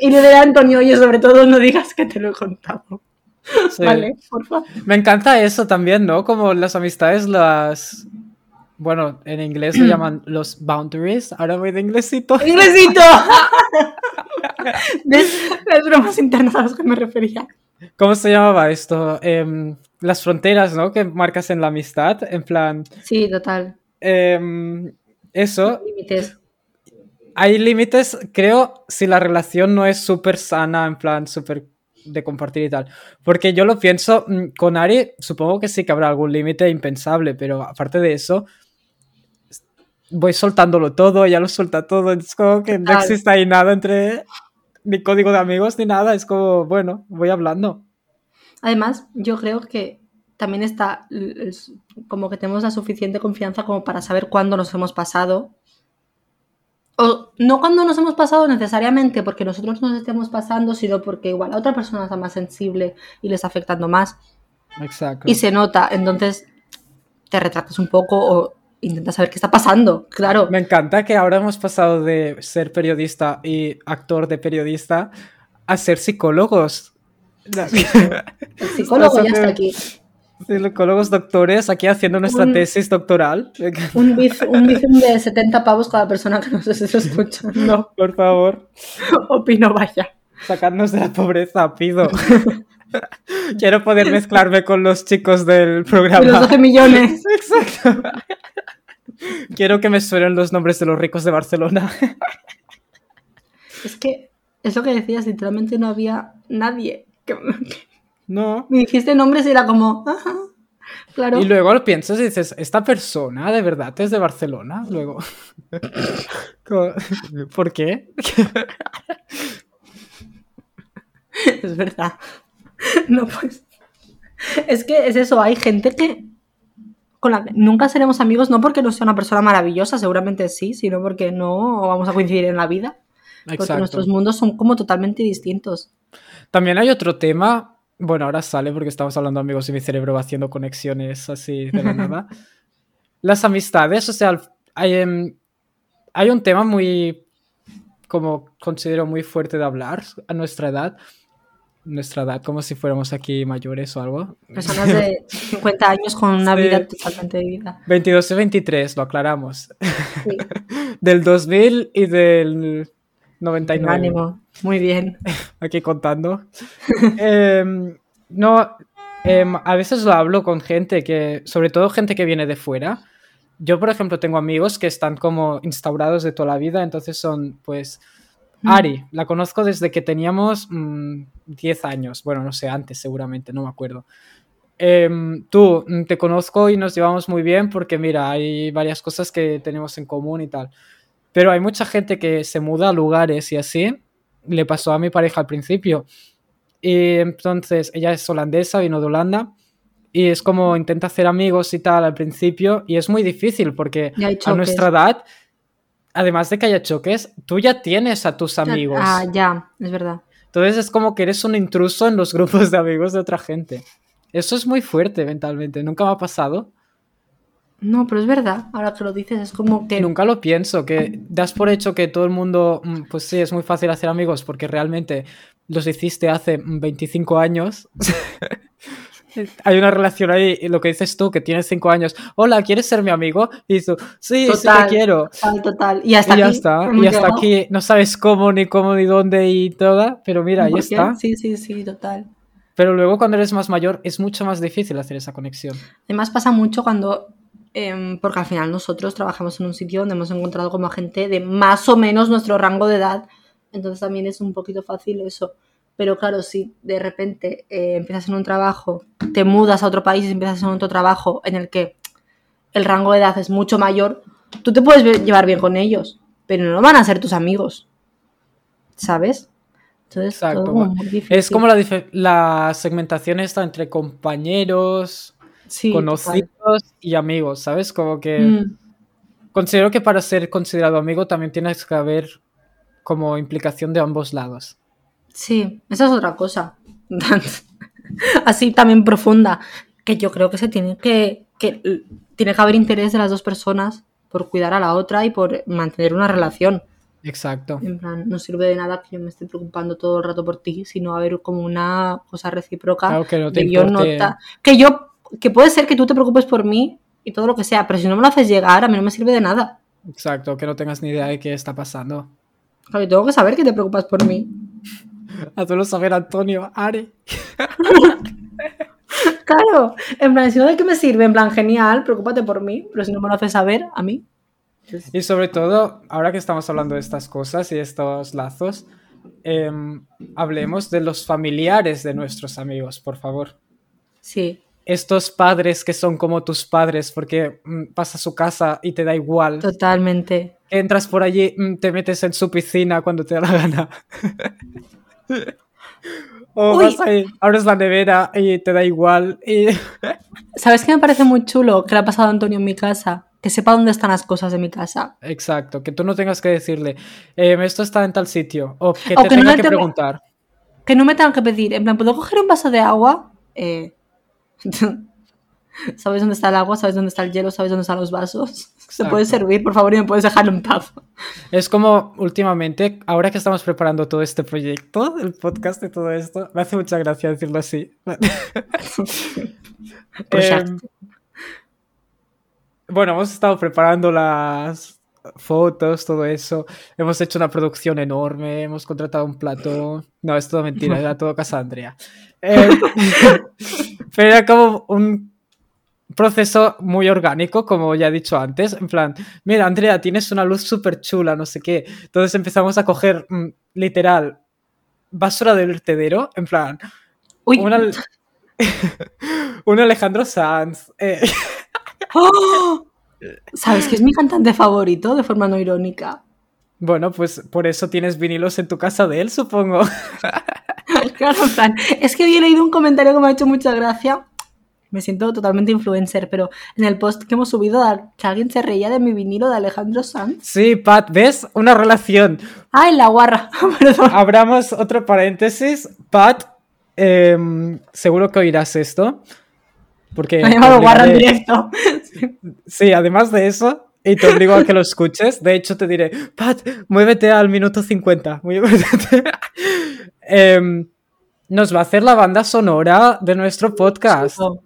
Y le diré a Antonio, oye, sobre todo no digas que te lo he contado. Sí. ¿Vale? Por favor. Me encanta eso también, ¿no? Como las amistades, las. Bueno, en inglés se llaman *clears throat* los boundaries. Ahora voy de inglesito. ¡Inglesito! *laughs* Las bromas internas a las que me refería. ¿Cómo se llamaba esto? Em, las fronteras, ¿no? Que marcas en la amistad. En plan. Sí, total. em, eso. Límites. hay límites, creo, si la relación no es súper sana, en plan, súper de compartir y tal. Porque yo lo pienso, mm, con Ari, supongo que sí que habrá algún límite impensable, pero aparte de eso, voy soltándolo todo, ya lo suelta todo, es como que no existe ahí nada entre ni código de amigos ni nada, es como, bueno, voy hablando. Además, yo creo que también está como que tenemos la suficiente confianza como para saber cuándo nos hemos pasado. O no cuándo nos hemos pasado necesariamente porque nosotros nos estemos pasando, sino porque igual a otra persona está más sensible y le está afectando más. Exacto. Y se nota, entonces te retratas un poco o intentas saber qué está pasando. Claro, Me encanta que ahora hemos pasado de ser periodista y actor de periodista a ser psicólogos. el psicólogo ya está aquí. Psicólogos doctores aquí haciendo nuestra Un- tesis doctoral. Un biz- un bizum de 70 pavos cada persona que nos esté escuchando. Por favor, Opino, vaya. sacadnos de la pobreza, pido. *laughs* Quiero poder mezclarme con los chicos del De los programa. 12 millones. *laughs* Exacto. Quiero que me suenen los nombres de los ricos de Barcelona. Es que es lo que decías, literalmente no había nadie. Que, No. me dijiste nombres y era como, ajá, claro. Y luego lo piensas y dices, ¿esta persona de verdad es de Barcelona? Luego. *laughs* ¿Por qué? *laughs* Es verdad. No, pues. Es que es eso, hay gente que con la que nunca seremos amigos, no porque no sea una persona maravillosa, seguramente sí, sino porque no vamos a coincidir en la vida. Porque nuestros mundos son como totalmente distintos. También hay otro tema. Bueno, ahora sale porque estamos hablando amigos y mi cerebro va haciendo conexiones así de la nada. *laughs* Las amistades, o sea, hay, em, hay un tema muy, como considero muy fuerte de hablar a nuestra edad. Nuestra edad, como si fuéramos aquí mayores o algo. Personas de *laughs* 50 años con una Sí. vida totalmente vivida. 22 y 23, lo aclaramos. Sí, *laughs* Del 2000 y del 99. ánimo. Muy bien. *laughs* aquí contando. Em, no, em, a veces lo hablo con gente que, sobre todo gente que viene de fuera. Yo, por ejemplo, tengo amigos que están como instaurados de toda la vida, entonces son, pues, Ari, la conozco desde que teníamos mm, 10 años, bueno, no sé, antes seguramente, no me acuerdo. Em, tú, mm, te conozco y nos llevamos muy bien porque, mira, hay varias cosas que tenemos en común y tal. Pero hay mucha gente que se muda a lugares y así. Le pasó a mi pareja al principio. Y entonces ella es holandesa, vino de Holanda. Y es como intenta hacer amigos y tal al principio. Y es muy difícil porque a nuestra edad, además de que haya choques, tú ya tienes a tus amigos. Ah, ya, es verdad. Entonces es como que eres un intruso en los grupos de amigos de otra gente. Eso es muy fuerte mentalmente. Nunca me ha pasado. No, pero es verdad. Ahora que lo dices, es como que. Nunca lo pienso, que das por hecho que todo el mundo, mm, pues sí, es muy fácil hacer amigos porque realmente los hiciste hace mm, 25 años. *laughs* Hay una relación ahí, y lo que dices tú, que tienes 5 años. Hola, ¿quieres ser mi amigo? Y tú, sí, sí te quiero. Total, total. Y hasta y ya aquí. está, y hasta llegado. aquí no sabes cómo, ni cómo, ni dónde y toda, pero mira, ya ¿Por qué? está. Sí, sí, sí, total. Pero luego cuando eres más mayor es mucho más difícil hacer esa conexión. Además pasa mucho cuando, em, porque al final nosotros trabajamos en un sitio donde hemos encontrado como gente de más o menos nuestro rango de edad, entonces también es un poquito fácil eso. Pero claro, si de repente eh, empiezas en un trabajo, te mudas a otro país y empiezas en otro trabajo en el que el rango de edad es mucho mayor, tú te puedes llevar bien con ellos, pero no van a ser tus amigos, ¿sabes? Entonces, Exacto. todo como muy difícil. Es como la, la segmentación esta entre compañeros, Sí, conocidos y amigos, ¿sabes? Como que. Mm. considero que para ser considerado amigo también tienes que haber como implicación de ambos lados. Sí, esa es otra cosa. *laughs* Así también profunda. Que yo creo que se tiene que, que. Tiene que haber interés de las dos personas por cuidar a la otra y por mantener una relación. Exacto. En plan, no sirve de nada que yo me esté preocupando todo el rato por ti, sino haber como una cosa recíproca. Claro que no te yo que yo. Que puede ser que tú te preocupes por mí y todo lo que sea, pero si no me lo haces llegar, a mí no me sirve de nada. Exacto, que no tengas ni idea de qué está pasando. Claro, yo tengo que saber que te preocupas por mí. *laughs* Hazlo saber, Antonio, Are. *laughs* Claro, en plan, si no de qué me sirve, en plan, genial, preocúpate por mí, pero si no me lo haces saber, a mí. Y sobre todo, ahora que estamos hablando de estas cosas y de estos lazos, em, hablemos de los familiares de nuestros amigos, por favor. sí, Estos padres que son como tus padres porque mm, vas a su casa y te da igual. totalmente. Entras por allí, mm, te metes en su piscina cuando te da la gana. *laughs* o Uy. vas ahí, abres la nevera y te da igual. Y... *laughs* ¿Sabes qué me parece muy chulo que le ha pasado a Antonio en mi casa? Que sepa dónde están las cosas de mi casa. Exacto, que tú no tengas que decirle, "Em, esto está en tal sitio, o que O te que no tenga que preguntar. Que no me tengan que pedir. En plan, ¿puedo coger un vaso de agua? Eh, *laughs* ¿Sabes dónde está el agua? ¿Sabes dónde está el hielo? ¿Sabes dónde están los vasos? ¿Se puede servir, por favor, y me puedes dejarlo en paz? Es como últimamente, ahora que estamos preparando todo este proyecto, el podcast y todo esto, me hace mucha gracia decirlo así. *laughs* Em, bueno, hemos estado preparando las fotos, todo eso. Hemos hecho una producción enorme, hemos contratado un plató. No, es todo mentira, era todo casa de Andrea. Em, *laughs* pero era como un proceso muy orgánico, como ya he dicho antes. En plan, mira, Andrea, tienes una luz súper chula, no sé qué. Entonces empezamos a coger, mm, literal, basura del vertedero, en plan, Uy, un, Al- *laughs* un Alejandro Sanz. eh, *laughs* ¡Oh! ¿sabes que es mi cantante favorito de forma no irónica? bueno, pues por eso tienes vinilos en tu casa de él, supongo. *laughs* Claro, es que he leído un comentario que me ha hecho mucha gracia. Me siento totalmente influencer, pero en el post que hemos subido, que alguien se reía de mi vinilo de Alejandro Sanz. Sí, Pat, ¿ves? Una relación. ¡Ay, la guarra! *laughs* Perdón. Abramos otro paréntesis. Pat, em, seguro que oirás esto. Porque Me ha llamado guarra en directo. *laughs* Sí, además de eso, y te obligo a que lo escuches. De hecho, te diré, Pat, muévete al minuto 50. Muy importante. Em, nos va a hacer la banda sonora de nuestro podcast. Chulo.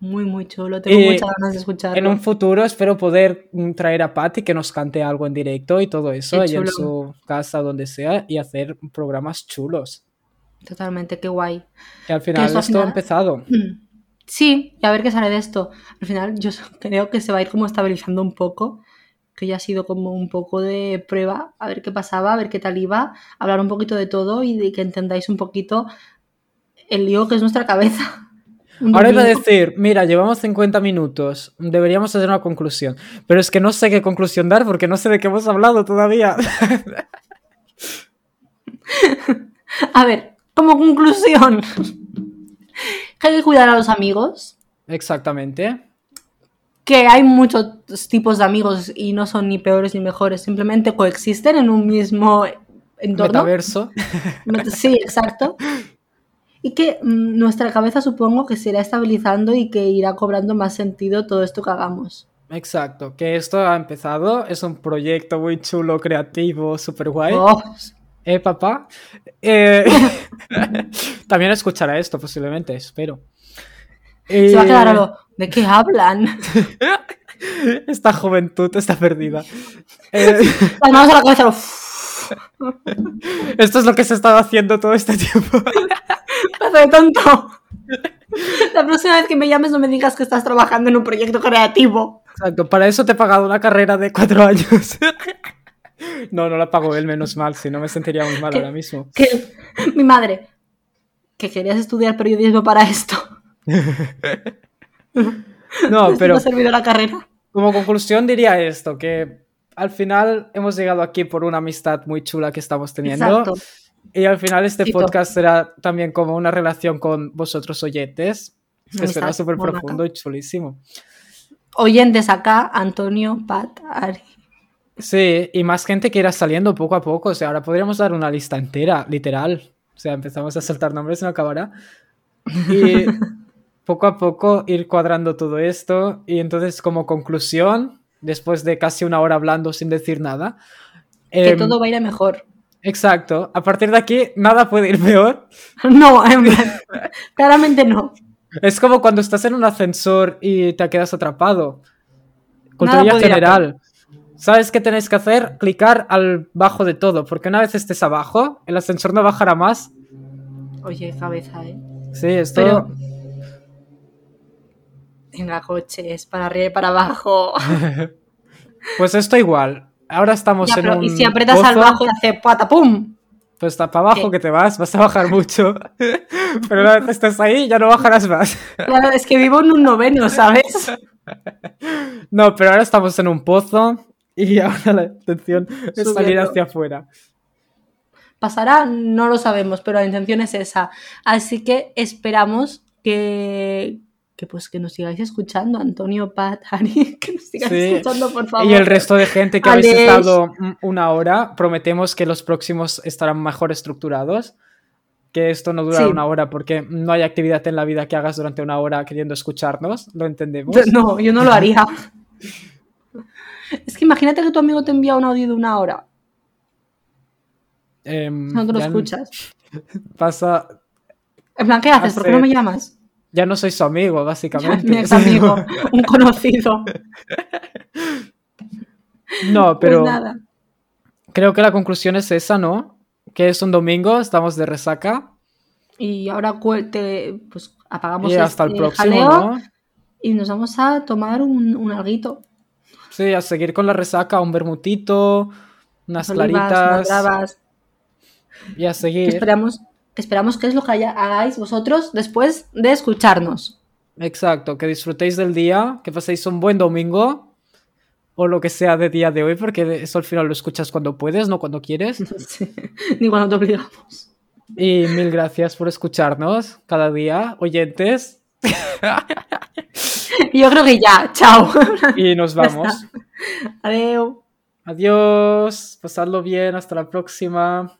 Muy, muy chulo. Tengo Y muchas ganas de escucharlo. En un futuro espero poder traer a Pat y que nos cante algo en directo y todo eso, ahí en su casa, donde sea, y hacer programas chulos. Totalmente, qué guay. Y al final al esto ha empezado. *clears throat* Sí, y a ver qué sale de esto. Al final yo creo que se va a ir como estabilizando un poco, que ya ha sido como un poco de prueba, a ver qué pasaba, a ver qué tal iba, hablar un poquito de todo y de que entendáis un poquito el lío que es nuestra cabeza. *laughs* Ahora iba a decir, mira, llevamos 50 minutos, deberíamos hacer una conclusión. Pero es que no sé qué conclusión dar porque no sé de qué hemos hablado todavía. *laughs* A ver, como conclusión, hay que cuidar a los amigos, Exactamente. que hay muchos tipos de amigos y no son ni peores ni mejores, simplemente coexisten en un mismo entorno. Metaverso. Sí, exacto. *laughs* Y que mm, nuestra cabeza supongo que se irá estabilizando y que irá cobrando más sentido todo esto que hagamos. Exacto, que esto ha empezado, es un proyecto muy chulo, creativo, súper guay. Oh, ¿Eh, papá? Eh, *laughs* También escuchará esto posiblemente, espero. se va a quedar a Eh, lo, ¿de qué hablan? *laughs* Esta juventud está perdida. Eh, Las manos a la cabeza. uf, *laughs* esto es lo que se ha estado haciendo todo este tiempo. Pedazo de tonto. La próxima vez que me llames no me digas que estás trabajando en un proyecto creativo. Exacto, para eso te he pagado una carrera de cuatro años. No, no la pagó él, menos mal, si no me sentiría muy mal ¿Qué? ahora mismo. Que mi madre, que querías estudiar periodismo para esto. No, pero ha servido la carrera. como conclusión diría esto, que al final hemos llegado aquí por una amistad muy chula que estamos teniendo. Exacto. Y al final este Cito. podcast será también como una relación con vosotros oyentes, que Amistad será súper profundo y chulísimo. Oyentes acá, Antonio, Pat, Ari. Sí, y más gente que irá saliendo poco a poco. O sea, ahora podríamos dar una lista entera, literal. O sea, empezamos a saltar nombres y no acabará. Y *laughs* poco a poco ir cuadrando todo esto. Y entonces, como conclusión, después de casi una hora hablando sin decir nada. Que em, todo va a ir a mejor. Exacto. A partir de aquí, nada puede ir peor. *laughs* No, en plan, claramente no. Es como cuando estás en un ascensor y te quedas atrapado. Cultura general. ¿Sabes qué tenéis que hacer? Clicar al bajo de todo, porque una vez estés abajo, el ascensor no bajará más. Oye, cabeza, ¿eh? Sí, esto... Pero- Venga, coches, para arriba y para abajo. *laughs* Pues esto igual. Ahora estamos Ya, en pero, un y si aprietas al pozo, bajo y hace patapum. Pues está para abajo que te vas, vas a bajar mucho. *laughs* Pero una vez estés ahí, ya no bajarás más. Claro, es que vivo en un noveno, ¿sabes? *laughs* No, pero ahora estamos en un pozo y *laughs* ahora la intención es salir hacia afuera. Pasará, no lo sabemos, pero la intención es esa. Así que esperamos que, que pues que nos sigáis escuchando, Antonio, Pat, *laughs* Ari, que nos sigáis Sí. escuchando, por favor. Y el resto de gente que habéis estado una hora, prometemos que los próximos estarán mejor estructurados. Que esto no durará Sí. una hora porque no hay actividad en la vida que hagas durante una hora queriendo escucharnos. Lo entendemos. No, yo no lo *laughs* haría. Es que imagínate que tu amigo te envía un audio de una hora. Em, No te lo escuchas. *laughs* Pasa. En plan, ¿qué haces? ¿Por qué no me llamas? Ya no soy su amigo, básicamente. Mi ex amigo, *laughs* un conocido. No, pero Pues nada. creo que la conclusión es esa, ¿no? Que es un domingo, estamos de resaca. Y ahora te- pues apagamos Y hasta el este próximo, jaleo ¿no? y nos vamos a tomar un, un alguito. Sí, a seguir con la resaca, un bermutito, unas Olivas, unas claritas. bravas. Y a seguir. esperamos, esperamos que es lo que haya- hagáis vosotros después de escucharnos. Exacto, que disfrutéis del día, que paséis un buen domingo. O lo que sea de día de hoy, porque eso al final lo escuchas cuando puedes, no cuando quieres. *laughs* Sí, Ni cuando te obligamos. Y mil gracias por escucharnos cada día, oyentes. *laughs* Yo creo que ya. Chao. Y nos *laughs* vamos. Adeu. Adiós, pasadlo bien, hasta la próxima.